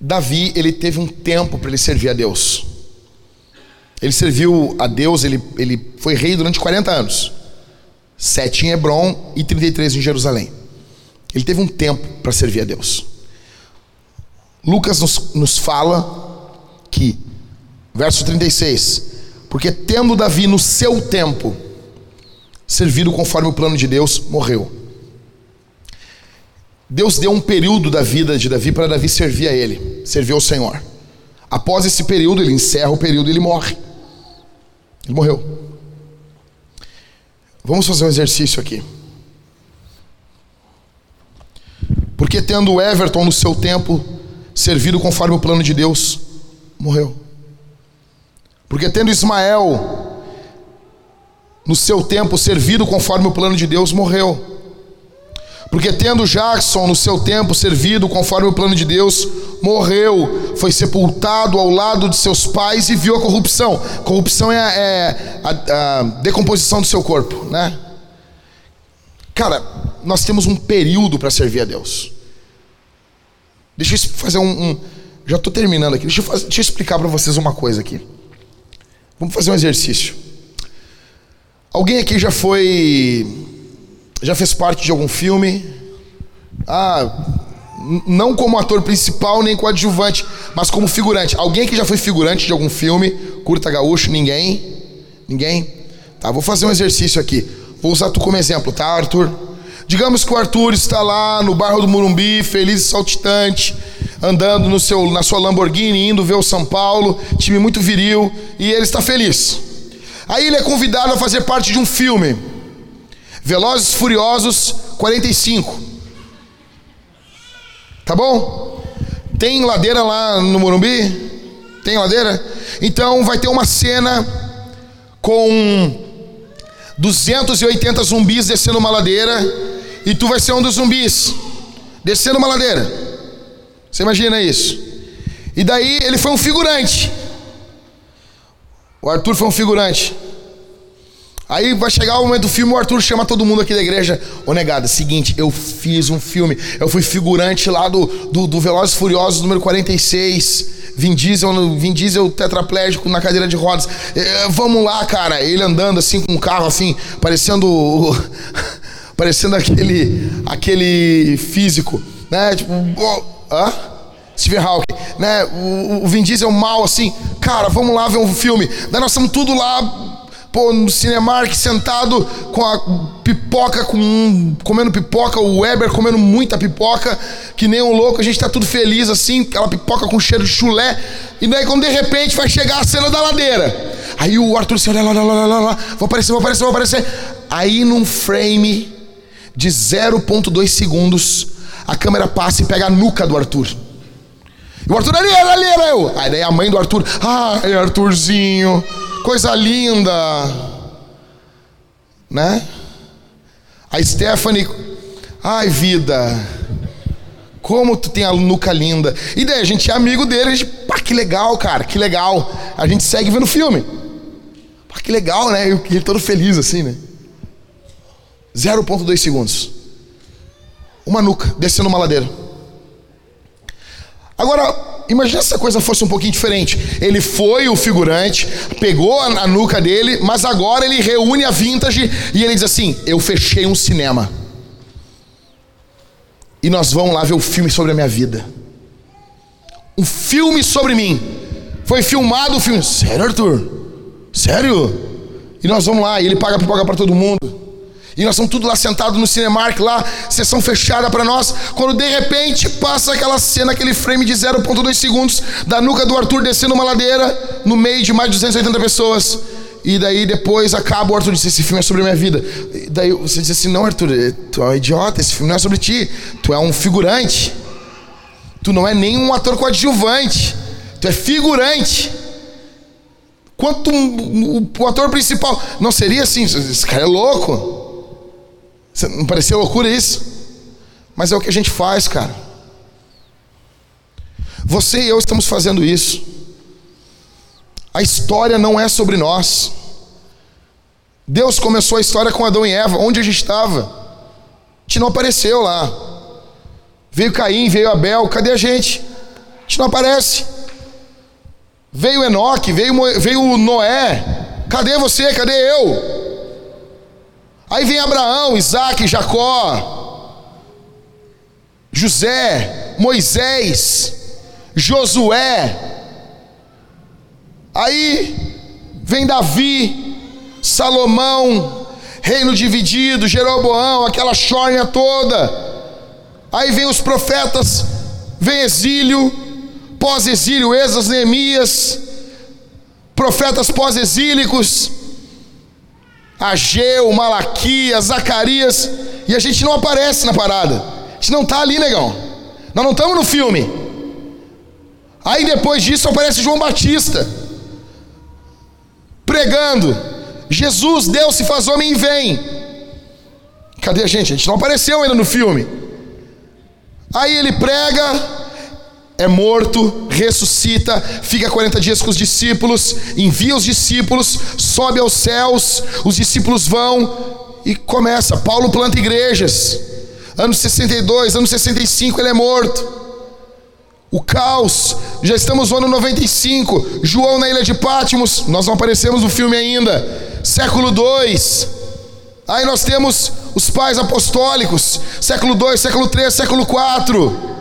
Davi, ele teve um tempo para ele servir a Deus. Ele serviu a Deus, ele, ele foi rei durante 40 anos sete em Hebron e 33 em Jerusalém. Ele teve um tempo para servir a Deus. Lucas nos, nos fala que, verso 36, porque tendo Davi no seu tempo servido conforme o plano de Deus, morreu. Deus deu um período da vida de Davi para Davi servir a ele, servir ao Senhor. Após esse período, ele encerra o período e ele morre. Ele morreu. Vamos fazer um exercício aqui. Porque tendo Everton no seu tempo servido conforme o plano de Deus, morreu. Porque tendo Ismael no seu tempo servido conforme o plano de Deus, morreu. Porque tendo Jackson no seu tempo servido conforme o plano de Deus, morreu, foi sepultado ao lado de seus pais e viu a corrupção. Corrupção é, é a, a, decomposição do seu corpo, né? Cara, nós temos um período para servir a Deus. Deixa eu fazer um. um já estou terminando aqui. Deixa eu, fazer, deixa eu explicar para vocês uma coisa aqui. Vamos fazer um exercício. Alguém aqui já foi já fez parte de algum filme? Ah, não como ator principal nem coadjuvante, mas como figurante. Alguém que já foi figurante de algum filme? Curta Gaúcho? Ninguém? Ninguém? Tá, vou fazer um exercício aqui. Vou usar tu como exemplo, tá, Arthur? Digamos que o Arthur está lá no bairro do Murumbi, feliz e saltitante, andando no seu, na sua Lamborghini, indo ver o São Paulo, time muito viril, e ele está feliz. Aí ele é convidado a fazer parte de um filme. Velozes Furiosos 45. Tá bom? Tem ladeira lá no Morumbi? Tem ladeira? Então vai ter uma cena com 280 zumbis descendo uma ladeira e tu vai ser um dos zumbis descendo uma ladeira. Você imagina isso? E daí ele foi um figurante. O Arthur foi um figurante. Aí vai chegar o momento do filme, o Arthur chama todo mundo aqui da igreja. Ô negada, seguinte, eu fiz um filme, eu fui figurante lá do, do, do Velozes Furiosos número 46. Vin Diesel, Vin Diesel tetraplégico na cadeira de rodas. É, vamos lá, cara. Ele andando assim com um carro assim, parecendo. *laughs* parecendo aquele, aquele físico, né? Tipo, oh, hã? Steve Hawking, né? O, o Vin Diesel mal assim, cara, vamos lá ver um filme. Daí nós estamos tudo lá pô, no Cinemark sentado com a pipoca, com, comendo pipoca, o Weber comendo muita pipoca, que nem um louco, a gente tá tudo feliz assim, aquela pipoca com cheiro de chulé, e daí quando de repente vai chegar a cena da ladeira. Aí o Arthur se olha lá, lá, lá, lá, lá, vou aparecer, vou aparecer, vou aparecer. Aí num frame de 0.2 segundos, a câmera passa e pega a nuca do Arthur. E o Arthur ali, ali, era eu. Aí daí a mãe do Arthur, ai, Arthurzinho, coisa linda. Né? A Stephanie, ai, vida, como tu tem a nuca linda. E daí a gente é amigo dele, a gente, pá, que legal, cara, que legal. A gente segue vendo filme. Pá, que legal, né? E ele todo feliz assim, né? 0,2 segundos. Uma nuca descendo uma ladeira. Agora, imagina se a coisa fosse um pouquinho diferente. Ele foi o figurante, pegou a, nuca dele, mas agora ele reúne a vintage e ele diz assim: Eu fechei um cinema. E nós vamos lá ver o filme sobre a minha vida. Um filme sobre mim. Foi filmado o filme. Sério, Arthur? Sério? E nós vamos lá, e ele paga pipoca para todo mundo. E nós estamos tudo lá sentados no Cinemark, lá, sessão fechada para nós. Quando de repente passa aquela cena, aquele frame de 0,2 segundos da nuca do Arthur descendo uma ladeira no meio de mais de 280 pessoas. E daí depois acaba o Arthur disse: Esse filme é sobre a minha vida. E daí você diz assim: Não, Arthur, tu é um idiota, esse filme não é sobre ti. Tu é um figurante. Tu não é nem um ator coadjuvante. Tu é figurante. Quanto o ator principal. Não seria assim, esse cara é louco. Não parecia loucura isso? Mas é o que a gente faz, cara. Você e eu estamos fazendo isso. A história não é sobre nós. Deus começou a história com Adão e Eva. Onde a gente estava? A gente não apareceu lá. Veio Caim, veio Abel. Cadê a gente? A gente não aparece. Veio Enoque, veio, veio Noé. Cadê você? Cadê eu? Aí vem Abraão, Isaac, Jacó, José, Moisés, Josué. Aí vem Davi, Salomão, reino dividido, Jeroboão, aquela chorna toda. Aí vem os profetas, vem exílio, pós-exílio, Esas, Neemias, profetas pós-exílicos. Ageu, Malaquias, Zacarias, e a gente não aparece na parada. A gente não está ali, negão. Nós não estamos no filme. Aí depois disso aparece João Batista pregando: Jesus, Deus se faz homem e vem. Cadê a gente? A gente não apareceu ainda no filme. Aí ele prega, é morto, ressuscita, fica 40 dias com os discípulos, envia os discípulos, sobe aos céus, os discípulos vão e começa. Paulo planta igrejas. Anos 62, anos 65 ele é morto. O caos, já estamos no ano 95. João na ilha de Pátimos, nós não aparecemos no filme ainda. Século 2. Aí nós temos os pais apostólicos, século 2, século 3, século 4.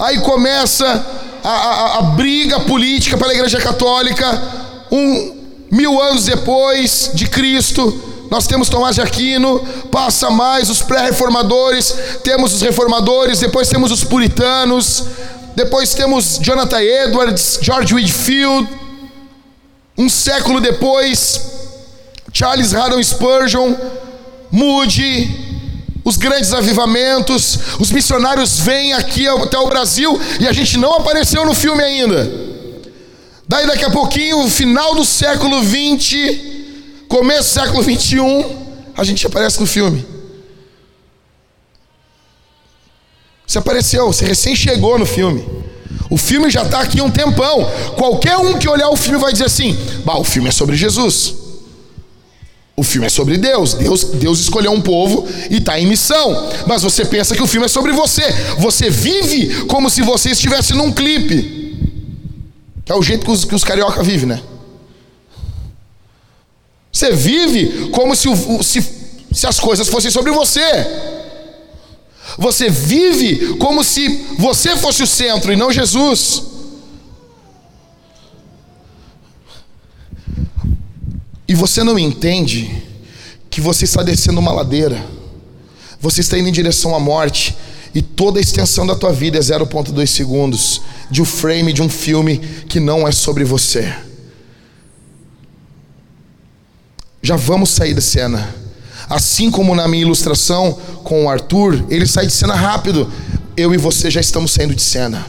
Aí começa a, a, a briga política pela Igreja Católica. Um mil anos depois de Cristo, nós temos Tomás de Aquino, passa mais os pré-reformadores, temos os reformadores, depois temos os puritanos, depois temos Jonathan Edwards, George Whitfield. Um século depois, Charles Haddon Spurgeon, Moody, os grandes avivamentos, os missionários vêm aqui até o Brasil e a gente não apareceu no filme ainda. Daí daqui a pouquinho, final do século 20, começo do século 21, a gente aparece no filme. Você apareceu, você recém chegou no filme. O filme já está aqui um tempão. Qualquer um que olhar o filme vai dizer assim: bah, o filme é sobre Jesus. O filme é sobre Deus. Deus, Deus escolheu um povo e está em missão. Mas você pensa que o filme é sobre você. Você vive como se você estivesse num clipe. Que é o jeito que os, que os carioca vivem, né? Você vive como se, se, se as coisas fossem sobre você. Você vive como se você fosse o centro e não Jesus. E você não entende que você está descendo uma ladeira, você está indo em direção à morte, e toda a extensão da tua vida é 0,2 segundos de um frame de um filme que não é sobre você. Já vamos sair da cena. Assim como na minha ilustração com o Arthur, ele sai de cena rápido. Eu e você já estamos saindo de cena.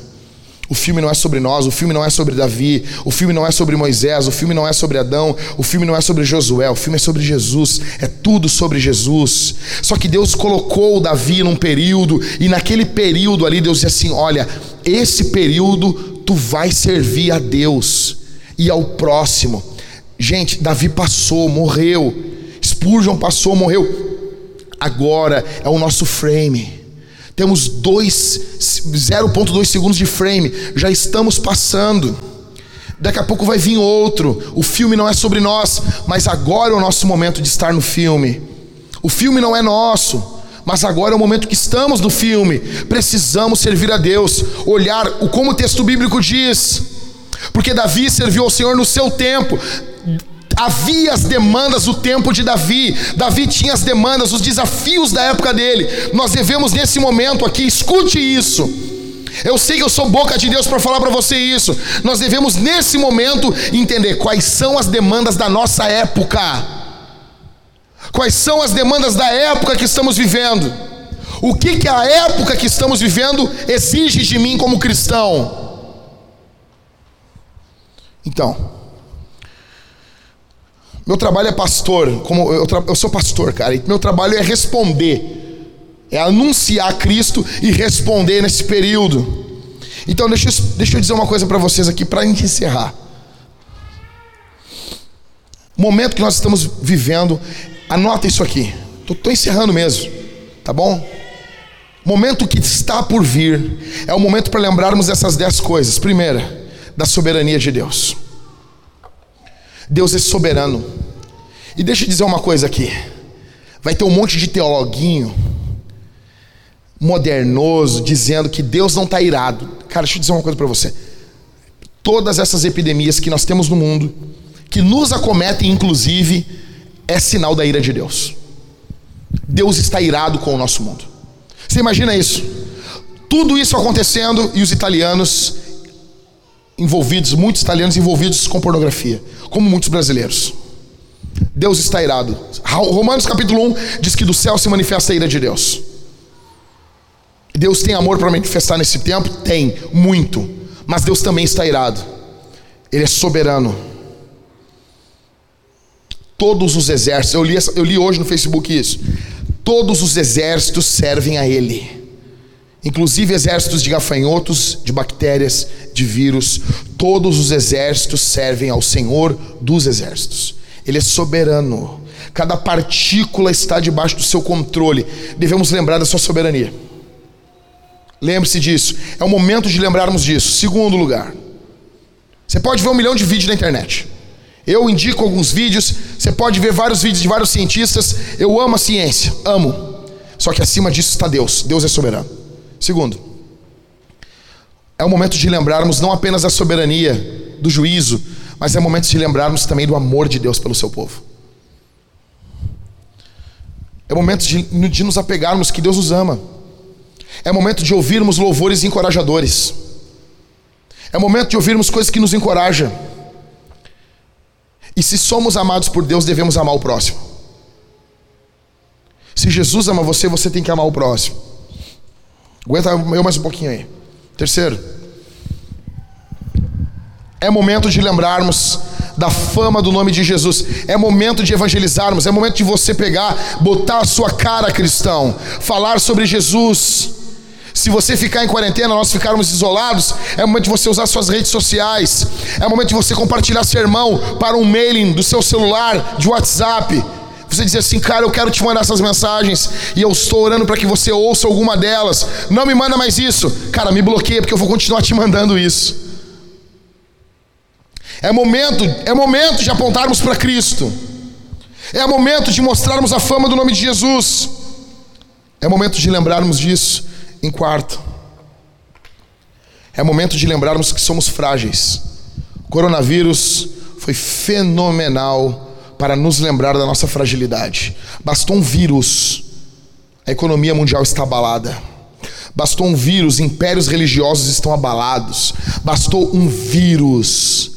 O filme não é sobre nós, o filme não é sobre Davi, o filme não é sobre Moisés, o filme não é sobre Adão, o filme não é sobre Josué, o filme é sobre Jesus, é tudo sobre Jesus. Só que Deus colocou Davi num período, e naquele período ali Deus disse assim: Olha, esse período tu vai servir a Deus e ao próximo. Gente, Davi passou, morreu, Spurgeon passou, morreu. Agora é o nosso frame. Temos 0,2 segundos de frame, já estamos passando. Daqui a pouco vai vir outro. O filme não é sobre nós, mas agora é o nosso momento de estar no filme. O filme não é nosso, mas agora é o momento que estamos no filme. Precisamos servir a Deus, olhar o como o texto bíblico diz. Porque Davi serviu ao Senhor no seu tempo havia as demandas do tempo de Davi. Davi tinha as demandas, os desafios da época dele. Nós devemos nesse momento aqui, escute isso. Eu sei que eu sou boca de Deus para falar para você isso. Nós devemos nesse momento entender quais são as demandas da nossa época. Quais são as demandas da época que estamos vivendo? O que que a época que estamos vivendo exige de mim como cristão? Então, meu trabalho é pastor, como eu, eu sou pastor, cara, e meu trabalho é responder, é anunciar Cristo e responder nesse período. Então deixa, eu, deixa eu dizer uma coisa para vocês aqui para encerrar. O momento que nós estamos vivendo, anota isso aqui. Estou encerrando mesmo, tá bom? Momento que está por vir é o momento para lembrarmos essas dez coisas. Primeira, da soberania de Deus. Deus é soberano. E deixa eu dizer uma coisa aqui. Vai ter um monte de teologuinho modernoso dizendo que Deus não está irado. Cara, deixa eu dizer uma coisa para você. Todas essas epidemias que nós temos no mundo, que nos acometem inclusive, é sinal da ira de Deus. Deus está irado com o nosso mundo. Você imagina isso? Tudo isso acontecendo e os italianos envolvidos, muitos italianos envolvidos com pornografia, como muitos brasileiros. Deus está irado. Romanos capítulo 1 diz que do céu se manifesta a ira de Deus. Deus tem amor para manifestar nesse tempo? Tem, muito. Mas Deus também está irado. Ele é soberano. Todos os exércitos, eu li, eu li hoje no Facebook isso. Todos os exércitos servem a Ele inclusive exércitos de gafanhotos, de bactérias, de vírus, todos os exércitos servem ao Senhor dos exércitos. Ele é soberano. Cada partícula está debaixo do seu controle. Devemos lembrar da sua soberania. Lembre-se disso. É o momento de lembrarmos disso. Segundo lugar, você pode ver um milhão de vídeos na internet. Eu indico alguns vídeos. Você pode ver vários vídeos de vários cientistas. Eu amo a ciência, amo. Só que acima disso está Deus. Deus é soberano. Segundo, é o momento de lembrarmos não apenas da soberania, do juízo, mas é o momento de lembrarmos também do amor de Deus pelo seu povo. É momento de, de nos apegarmos que Deus nos ama. É momento de ouvirmos louvores encorajadores. É momento de ouvirmos coisas que nos encorajam. E se somos amados por Deus, devemos amar o próximo. Se Jesus ama você, você tem que amar o próximo. Aguenta eu mais um pouquinho aí. Terceiro, é momento de lembrarmos da fama do nome de Jesus. É momento de evangelizarmos. É momento de você pegar, botar a sua cara cristão, falar sobre Jesus. Se você ficar em quarentena, nós ficarmos isolados, é momento de você usar suas redes sociais. É momento de você compartilhar sermão para um mailing do seu celular, de WhatsApp. Você dizer assim, cara, eu quero te mandar essas mensagens e eu estou orando para que você ouça alguma delas. Não me manda mais isso. Cara, me bloqueia porque eu vou continuar te mandando isso. É momento, é momento de apontarmos para Cristo. É momento de mostrarmos a fama do nome de Jesus. É momento de lembrarmos disso em quarto. É momento de lembrarmos que somos frágeis. O coronavírus foi fenomenal para nos lembrar da nossa fragilidade. Bastou um vírus, a economia mundial está abalada. Bastou um vírus, impérios religiosos estão abalados. Bastou um vírus,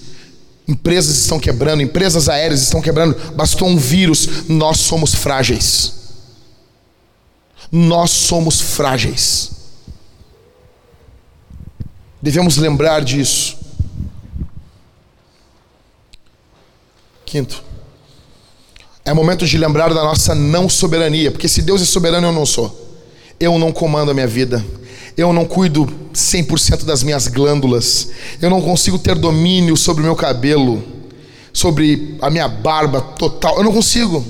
empresas estão quebrando, empresas aéreas estão quebrando. Bastou um vírus, nós somos frágeis. Nós somos frágeis. Devemos lembrar disso. Quinto, é momento de lembrar da nossa não soberania, porque se Deus é soberano, eu não sou. Eu não comando a minha vida. Eu não cuido 100% das minhas glândulas. Eu não consigo ter domínio sobre o meu cabelo, sobre a minha barba total. Eu não consigo.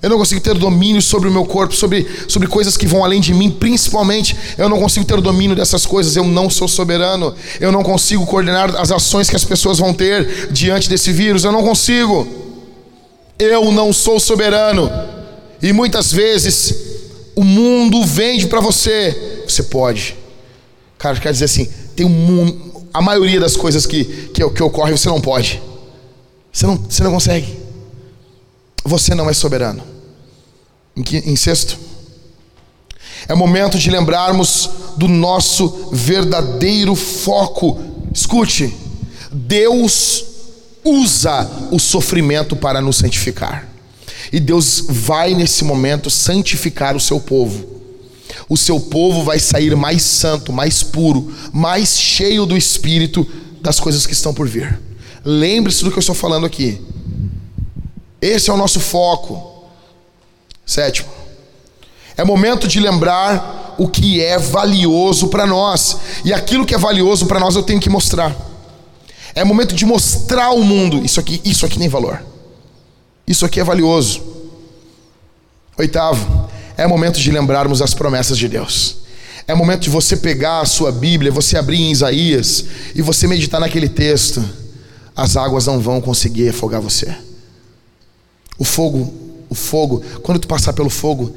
Eu não consigo ter domínio sobre o meu corpo, sobre, sobre coisas que vão além de mim, principalmente. Eu não consigo ter domínio dessas coisas. Eu não sou soberano. Eu não consigo coordenar as ações que as pessoas vão ter diante desse vírus. Eu não consigo. Eu não sou soberano. E muitas vezes o mundo vende para você. Você pode. Cara, quer dizer assim, tem um mundo. A maioria das coisas que, que, que ocorre você não pode. Você não, você não consegue. Você não é soberano. Em, que, em sexto, é momento de lembrarmos do nosso verdadeiro foco. Escute, Deus usa o sofrimento para nos santificar. E Deus vai nesse momento santificar o seu povo. O seu povo vai sair mais santo, mais puro, mais cheio do espírito das coisas que estão por vir. Lembre-se do que eu estou falando aqui. Esse é o nosso foco. Sétimo, é momento de lembrar o que é valioso para nós. E aquilo que é valioso para nós eu tenho que mostrar. É momento de mostrar ao mundo isso aqui, isso aqui tem valor. Isso aqui é valioso. Oitavo, é momento de lembrarmos as promessas de Deus. É momento de você pegar a sua Bíblia, você abrir em Isaías e você meditar naquele texto. As águas não vão conseguir afogar você. O fogo o fogo, quando tu passar pelo fogo,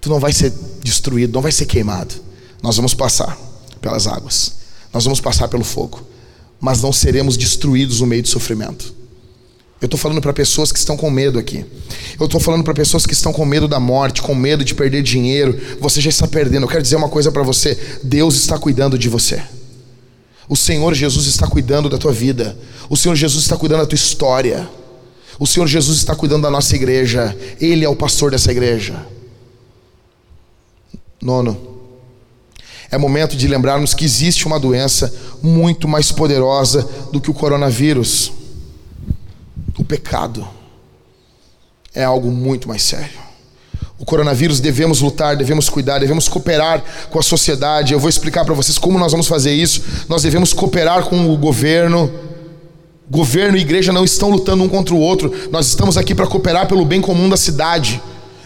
tu não vai ser destruído, não vai ser queimado. Nós vamos passar pelas águas, nós vamos passar pelo fogo, mas não seremos destruídos no meio do sofrimento. Eu estou falando para pessoas que estão com medo aqui. Eu estou falando para pessoas que estão com medo da morte, com medo de perder dinheiro. Você já está perdendo. Eu quero dizer uma coisa para você: Deus está cuidando de você. O Senhor Jesus está cuidando da tua vida. O Senhor Jesus está cuidando da tua história. O Senhor Jesus está cuidando da nossa igreja. Ele é o pastor dessa igreja. Nono. É momento de lembrarmos que existe uma doença muito mais poderosa do que o coronavírus. O pecado é algo muito mais sério. O coronavírus devemos lutar, devemos cuidar, devemos cooperar com a sociedade. Eu vou explicar para vocês como nós vamos fazer isso. Nós devemos cooperar com o governo Governo e igreja não estão lutando um contra o outro. Nós estamos aqui para cooperar pelo bem comum da cidade.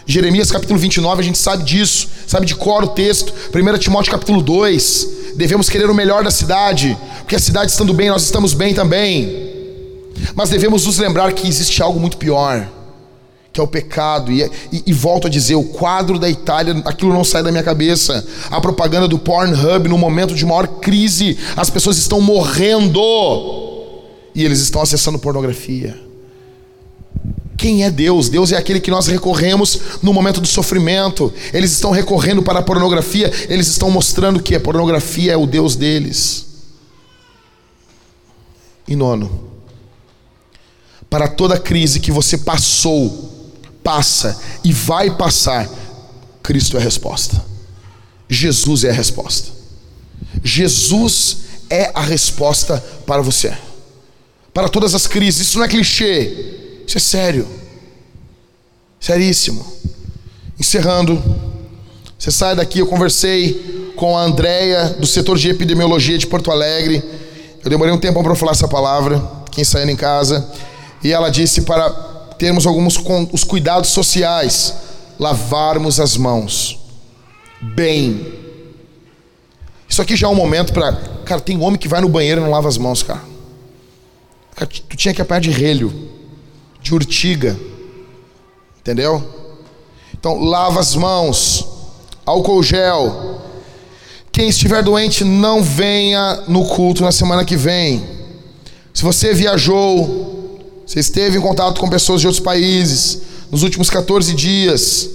Jeremias capítulo 29, a gente sabe disso, sabe de cor o texto. 1 Timóteo capítulo 2. Devemos querer o melhor da cidade, porque a cidade estando bem, nós estamos bem também. Mas devemos nos lembrar que existe algo muito pior, que é o pecado. E, e, e volto a dizer: o quadro da Itália, aquilo não sai da minha cabeça. A propaganda do Pornhub no momento de maior crise, as pessoas estão morrendo e eles estão acessando pornografia. Quem é Deus? Deus é aquele que nós recorremos no momento do sofrimento. Eles estão recorrendo para a pornografia, eles estão mostrando que a pornografia é o Deus deles. E nono, para toda crise que você passou, passa e vai passar, Cristo é a resposta. Jesus é a resposta. Jesus é a resposta para você para todas as crises. Isso não é clichê, isso é sério, seríssimo. Encerrando, você sai daqui. Eu conversei com a Andréia do setor de epidemiologia de Porto Alegre. Eu demorei um tempo para falar essa palavra, quem saindo em casa, e ela disse para termos alguns os cuidados sociais, lavarmos as mãos bem. Isso aqui já é um momento para, cara, tem homem que vai no banheiro e não lava as mãos, cara. Tu tinha que apanhar de relho, de urtiga. Entendeu? Então, lava as mãos, álcool gel. Quem estiver doente, não venha no culto na semana que vem. Se você viajou, você esteve em contato com pessoas de outros países nos últimos 14 dias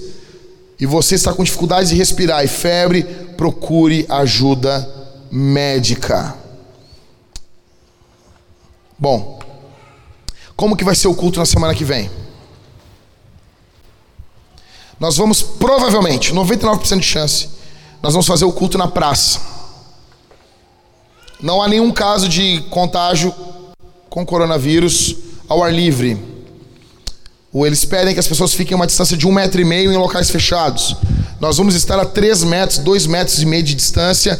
e você está com dificuldades de respirar e febre, procure ajuda médica. Bom, como que vai ser o culto na semana que vem? Nós vamos provavelmente, 99% de chance, nós vamos fazer o culto na praça. Não há nenhum caso de contágio com coronavírus ao ar livre. Ou eles pedem que as pessoas fiquem a uma distância de um metro e meio em locais fechados. Nós vamos estar a três metros, dois metros e meio de distância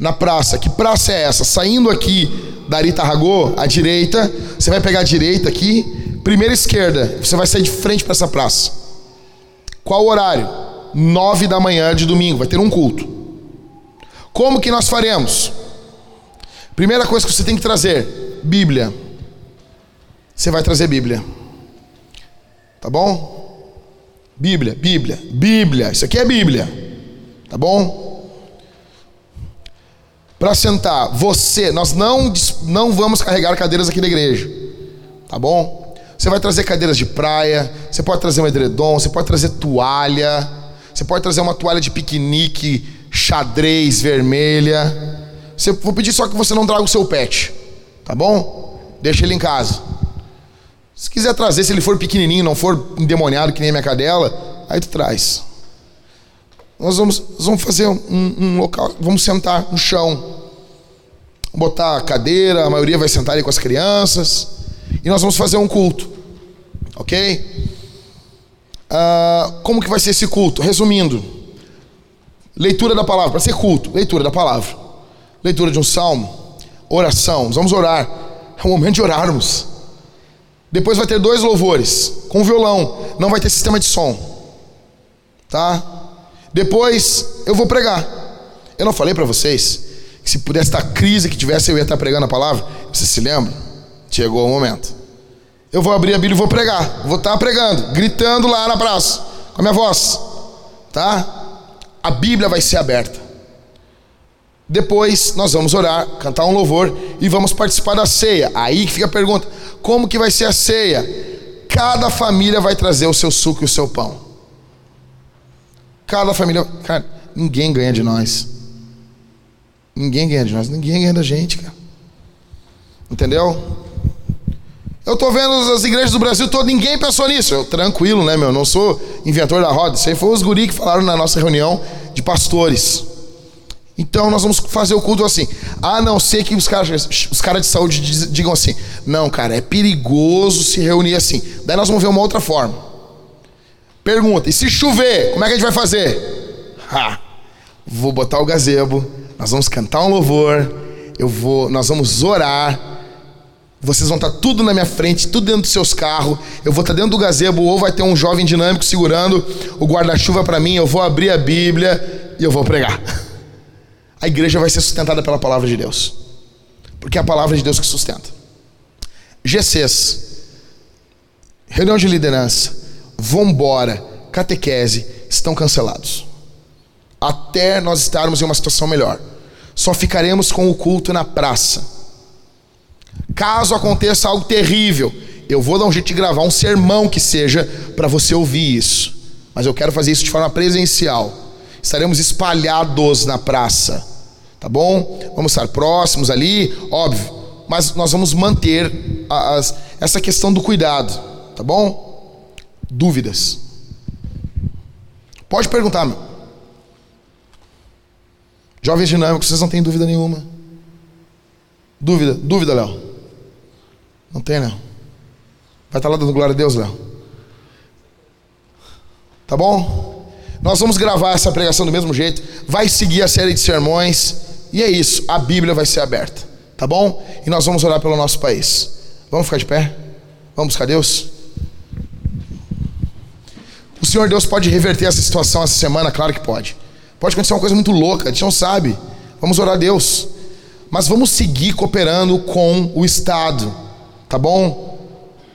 na praça. Que praça é essa? Saindo aqui da Arita Ragô, à direita, você vai pegar a direita aqui, primeira esquerda, você vai sair de frente para essa praça. Qual o horário? Nove da manhã de domingo, vai ter um culto. Como que nós faremos? Primeira coisa que você tem que trazer: Bíblia. Você vai trazer Bíblia. Tá bom? Bíblia, Bíblia, Bíblia. Isso aqui é Bíblia. Tá bom? Para sentar, você, nós não, não vamos carregar cadeiras aqui da igreja. Tá bom? Você vai trazer cadeiras de praia, você pode trazer um edredom, você pode trazer toalha, você pode trazer uma toalha de piquenique xadrez vermelha. Você, vou pedir só que você não traga o seu pet, tá bom? Deixa ele em casa. Se quiser trazer, se ele for pequenininho, não for endemoniado que nem a minha cadela, aí tu traz. Nós vamos, nós vamos fazer um, um, local, vamos sentar no chão. botar a cadeira, a maioria vai sentar ali com as crianças. E nós vamos fazer um culto. Ok? Ah, como que vai ser esse culto? Resumindo, leitura da palavra, para ser culto, leitura da palavra, leitura de um salmo, oração, vamos orar, é o momento de orarmos. Depois vai ter dois louvores com violão, não vai ter sistema de som. Tá? Depois eu vou pregar. Eu não falei para vocês que se pudesse estar crise que tivesse eu ia estar pregando a palavra? Você se lembra? Chegou o momento. Eu vou abrir a Bíblia e vou pregar. Vou estar pregando, gritando lá na praça com a minha voz. Tá? A Bíblia vai ser aberta. Depois nós vamos orar, cantar um louvor e vamos participar da ceia. Aí que fica a pergunta: como que vai ser a ceia? Cada família vai trazer o seu suco e o seu pão. Cada família, cara, ninguém ganha de nós. Ninguém ganha de nós, ninguém ganha da gente, cara. Entendeu? Eu tô vendo as igrejas do Brasil todo, ninguém pensou nisso. Eu tranquilo, né, meu? Não sou inventor da roda. Isso aí foi os guri que falaram na nossa reunião de pastores. Então nós vamos fazer o culto assim. A não ser que os caras os cara de saúde digam assim: não, cara, é perigoso se reunir assim. Daí nós vamos ver uma outra forma. Pergunta: e se chover, como é que a gente vai fazer? Ha, vou botar o gazebo, nós vamos cantar um louvor, eu vou, nós vamos orar. Vocês vão estar tudo na minha frente, tudo dentro dos seus carros. Eu vou estar dentro do gazebo, ou vai ter um jovem dinâmico segurando o guarda-chuva para mim. Eu vou abrir a Bíblia e eu vou pregar. a igreja vai ser sustentada pela palavra de Deus. Porque é a palavra de Deus que sustenta. GCs, reunião de liderança, vambora, catequese, estão cancelados. Até nós estarmos em uma situação melhor. Só ficaremos com o culto na praça. Caso aconteça algo terrível, eu vou dar um jeito de gravar um sermão que seja para você ouvir isso. Mas eu quero fazer isso de forma presencial. Estaremos espalhados na praça tá bom? Vamos estar próximos ali, óbvio, mas nós vamos manter as, essa questão do cuidado, tá bom? Dúvidas? Pode perguntar, meu. Jovens dinâmicos, vocês não têm dúvida nenhuma. Dúvida, dúvida, Léo? Não tem, Léo? Vai estar lá dando glória a Deus, Léo? Tá bom? Nós vamos gravar essa pregação do mesmo jeito. Vai seguir a série de sermões. E é isso, a Bíblia vai ser aberta, tá bom? E nós vamos orar pelo nosso país. Vamos ficar de pé? Vamos buscar Deus? O Senhor Deus pode reverter essa situação essa semana? Claro que pode. Pode acontecer uma coisa muito louca, a gente não sabe. Vamos orar a Deus. Mas vamos seguir cooperando com o Estado, tá bom?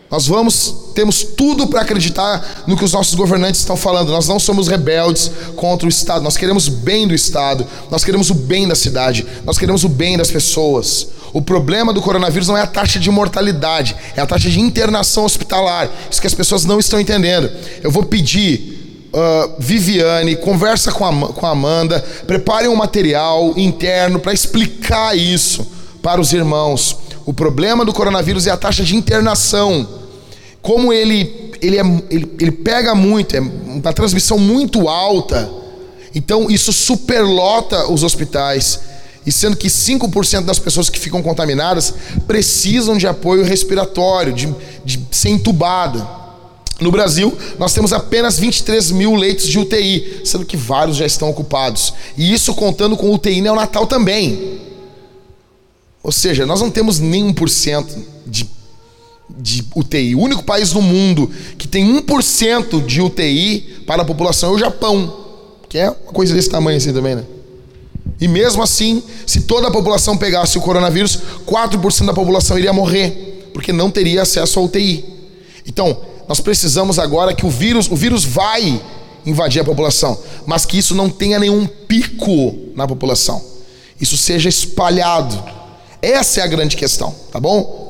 Nós vamos, temos tudo para acreditar no que os nossos governantes estão falando. Nós não somos rebeldes contra o Estado. Nós queremos o bem do Estado. Nós queremos o bem da cidade. Nós queremos o bem das pessoas. O problema do coronavírus não é a taxa de mortalidade, é a taxa de internação hospitalar. Isso que as pessoas não estão entendendo. Eu vou pedir, uh, Viviane, conversa com a, com a Amanda, prepare um material interno para explicar isso para os irmãos. O problema do coronavírus é a taxa de internação. Como ele, ele, é, ele, ele pega muito, é uma transmissão muito alta, então isso superlota os hospitais. E sendo que 5% das pessoas que ficam contaminadas precisam de apoio respiratório, de, de ser entubada. No Brasil, nós temos apenas 23 mil leitos de UTI, sendo que vários já estão ocupados. E isso contando com UTI neonatal também. Ou seja, nós não temos nem 1% de, de UTI. O único país no mundo que tem 1% de UTI para a população é o Japão, que é uma coisa desse tamanho assim também, né? E mesmo assim, se toda a população pegasse o coronavírus, 4% da população iria morrer, porque não teria acesso à UTI. Então, nós precisamos agora que o vírus, o vírus vai invadir a população, mas que isso não tenha nenhum pico na população. Isso seja espalhado. Essa é a grande questão, tá bom?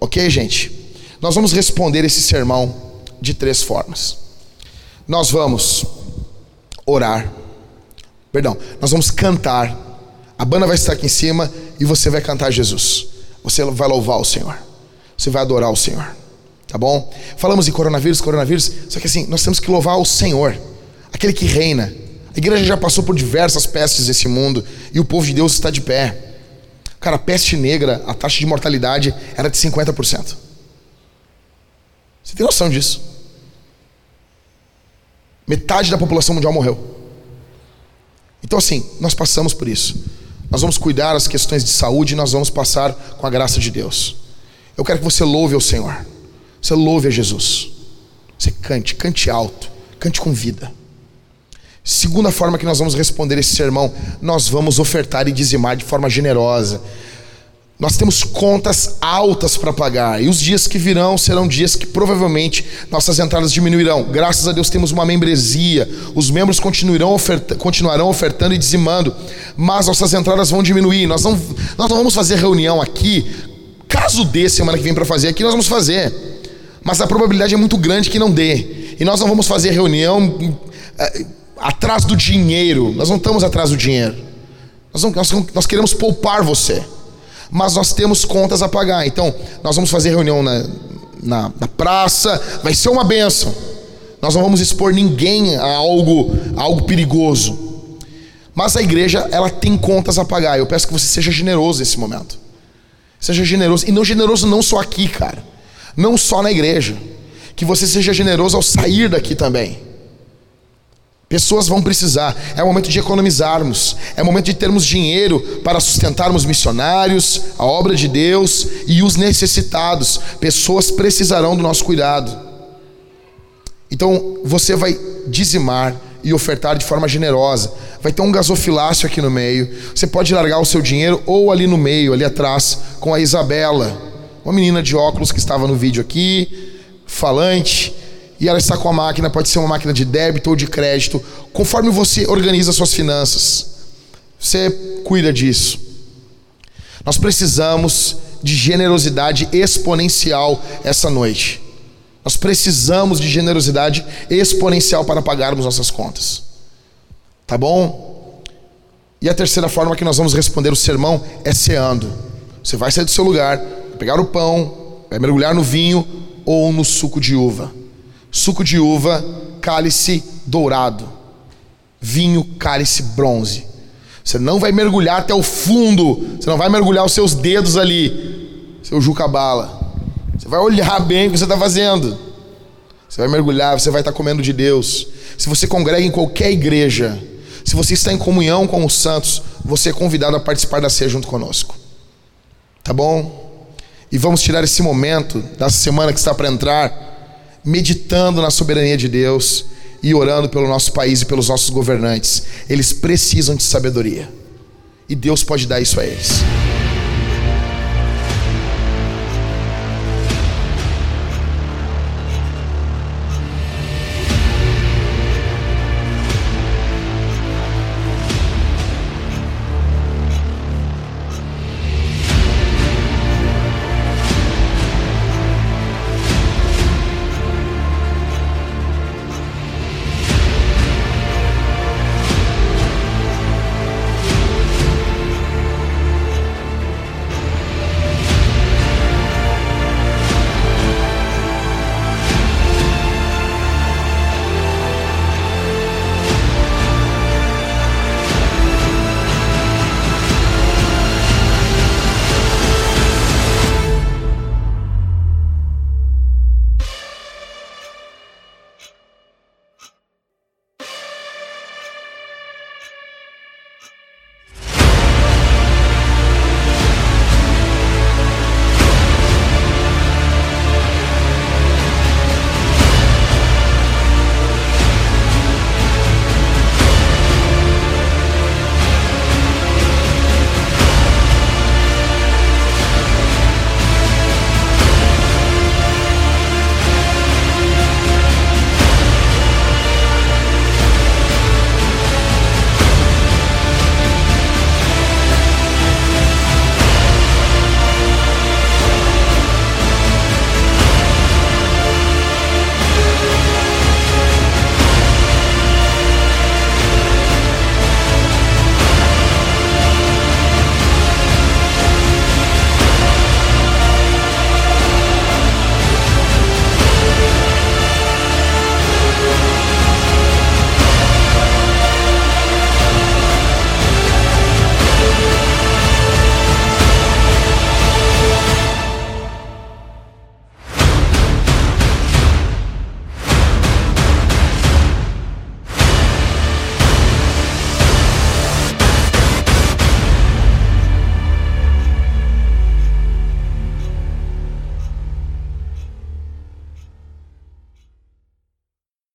Ok, gente? Nós vamos responder esse sermão de três formas. Nós vamos orar, perdão, nós vamos cantar. A banda vai estar aqui em cima e você vai cantar Jesus. Você vai louvar o Senhor. Você vai adorar o Senhor. Tá bom? Falamos de coronavírus, coronavírus, só que assim, nós temos que louvar o Senhor, aquele que reina. A igreja já passou por diversas pestes desse mundo e o povo de Deus está de pé. Cara, a peste negra, a taxa de mortalidade era de 50%. Você tem noção disso? Metade da população mundial morreu. Então, assim, nós passamos por isso. Nós vamos cuidar das questões de saúde e nós vamos passar com a graça de Deus. Eu quero que você louve ao Senhor. Você louve a Jesus. Você cante, cante alto, cante com vida. Segunda forma que nós vamos responder esse sermão, nós vamos ofertar e dizimar de forma generosa. Nós temos contas altas para pagar e os dias que virão serão dias que provavelmente nossas entradas diminuirão. Graças a Deus temos uma membresia, os membros continuarão, oferta, continuarão ofertando e dizimando, mas nossas entradas vão diminuir. Nós não, nós não vamos fazer reunião aqui, caso dê semana que vem para fazer aqui, nós vamos fazer, mas a probabilidade é muito grande que não dê. E nós não vamos fazer reunião. Eh, atrás do dinheiro. Nós não estamos atrás do dinheiro. Nós, não, nós, nós, queremos poupar você. Mas nós temos contas a pagar. Então, nós vamos fazer reunião na, na, na praça. Vai ser uma benção. Nós não vamos expor ninguém a algo, a algo perigoso. Mas a igreja, ela tem contas a pagar. Eu peço que você seja generoso nesse momento. Seja generoso. E não generoso não só aqui, cara. Não só na igreja. Que você seja generoso ao sair daqui também. Pessoas vão precisar. É o momento de economizarmos. É o momento de termos dinheiro para sustentarmos missionários, a obra de Deus e os necessitados. Pessoas precisarão do nosso cuidado. Então, você vai dizimar e ofertar de forma generosa. Vai ter um gasofilácio aqui no meio. Você pode largar o seu dinheiro ou ali no meio, ali atrás, com a Isabela, uma menina de óculos que estava no vídeo aqui, falante e ela está com a máquina, pode ser uma máquina de débito ou de crédito, conforme você organiza suas finanças. Você cuida disso. Nós precisamos de generosidade exponencial essa noite. Nós precisamos de generosidade exponencial para pagarmos nossas contas. Tá bom? E a terceira forma que nós vamos responder o sermão é ceando. Você vai sair do seu lugar, pegar o pão, vai mergulhar no vinho ou no suco de uva suco de uva, cálice dourado, vinho, cálice bronze. Você não vai mergulhar até o fundo, você não vai mergulhar os seus dedos ali, seu juca-bala. Você vai olhar bem o que você está fazendo. Você vai mergulhar, você vai estar comendo de Deus. Se você congrega em qualquer igreja, se você está em comunhão com os santos, você é convidado a participar da ceia junto conosco. Tá bom? E vamos tirar esse momento dessa semana que está para entrar meditando na soberania de Deus e orando pelo nosso país e pelos nossos governantes. Eles precisam de sabedoria. E Deus pode dar isso a eles.